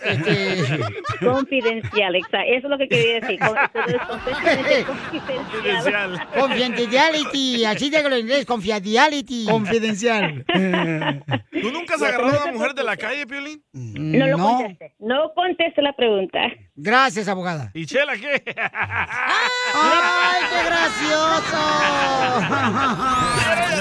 Este... Confidencial, exacto. Eso es lo que quería decir. Confidencial. Confidentiality, así déjalo en inglés, confidentiality. Confidencial. ¿Tú nunca has agarrado a una mujer de la calle, Piolín? No lo conteste. No conteste la pregunta. Gracias, abogada. ¿Y Chela qué? ¡Ay, qué gracioso!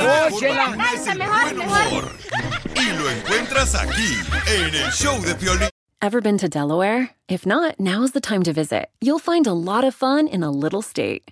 ¡Oh, Chela! Y lo encuentras aquí, en el show de Piolín. Ever been to Delaware? If not, now's the time to visit. You'll find a lot of fun in a little state.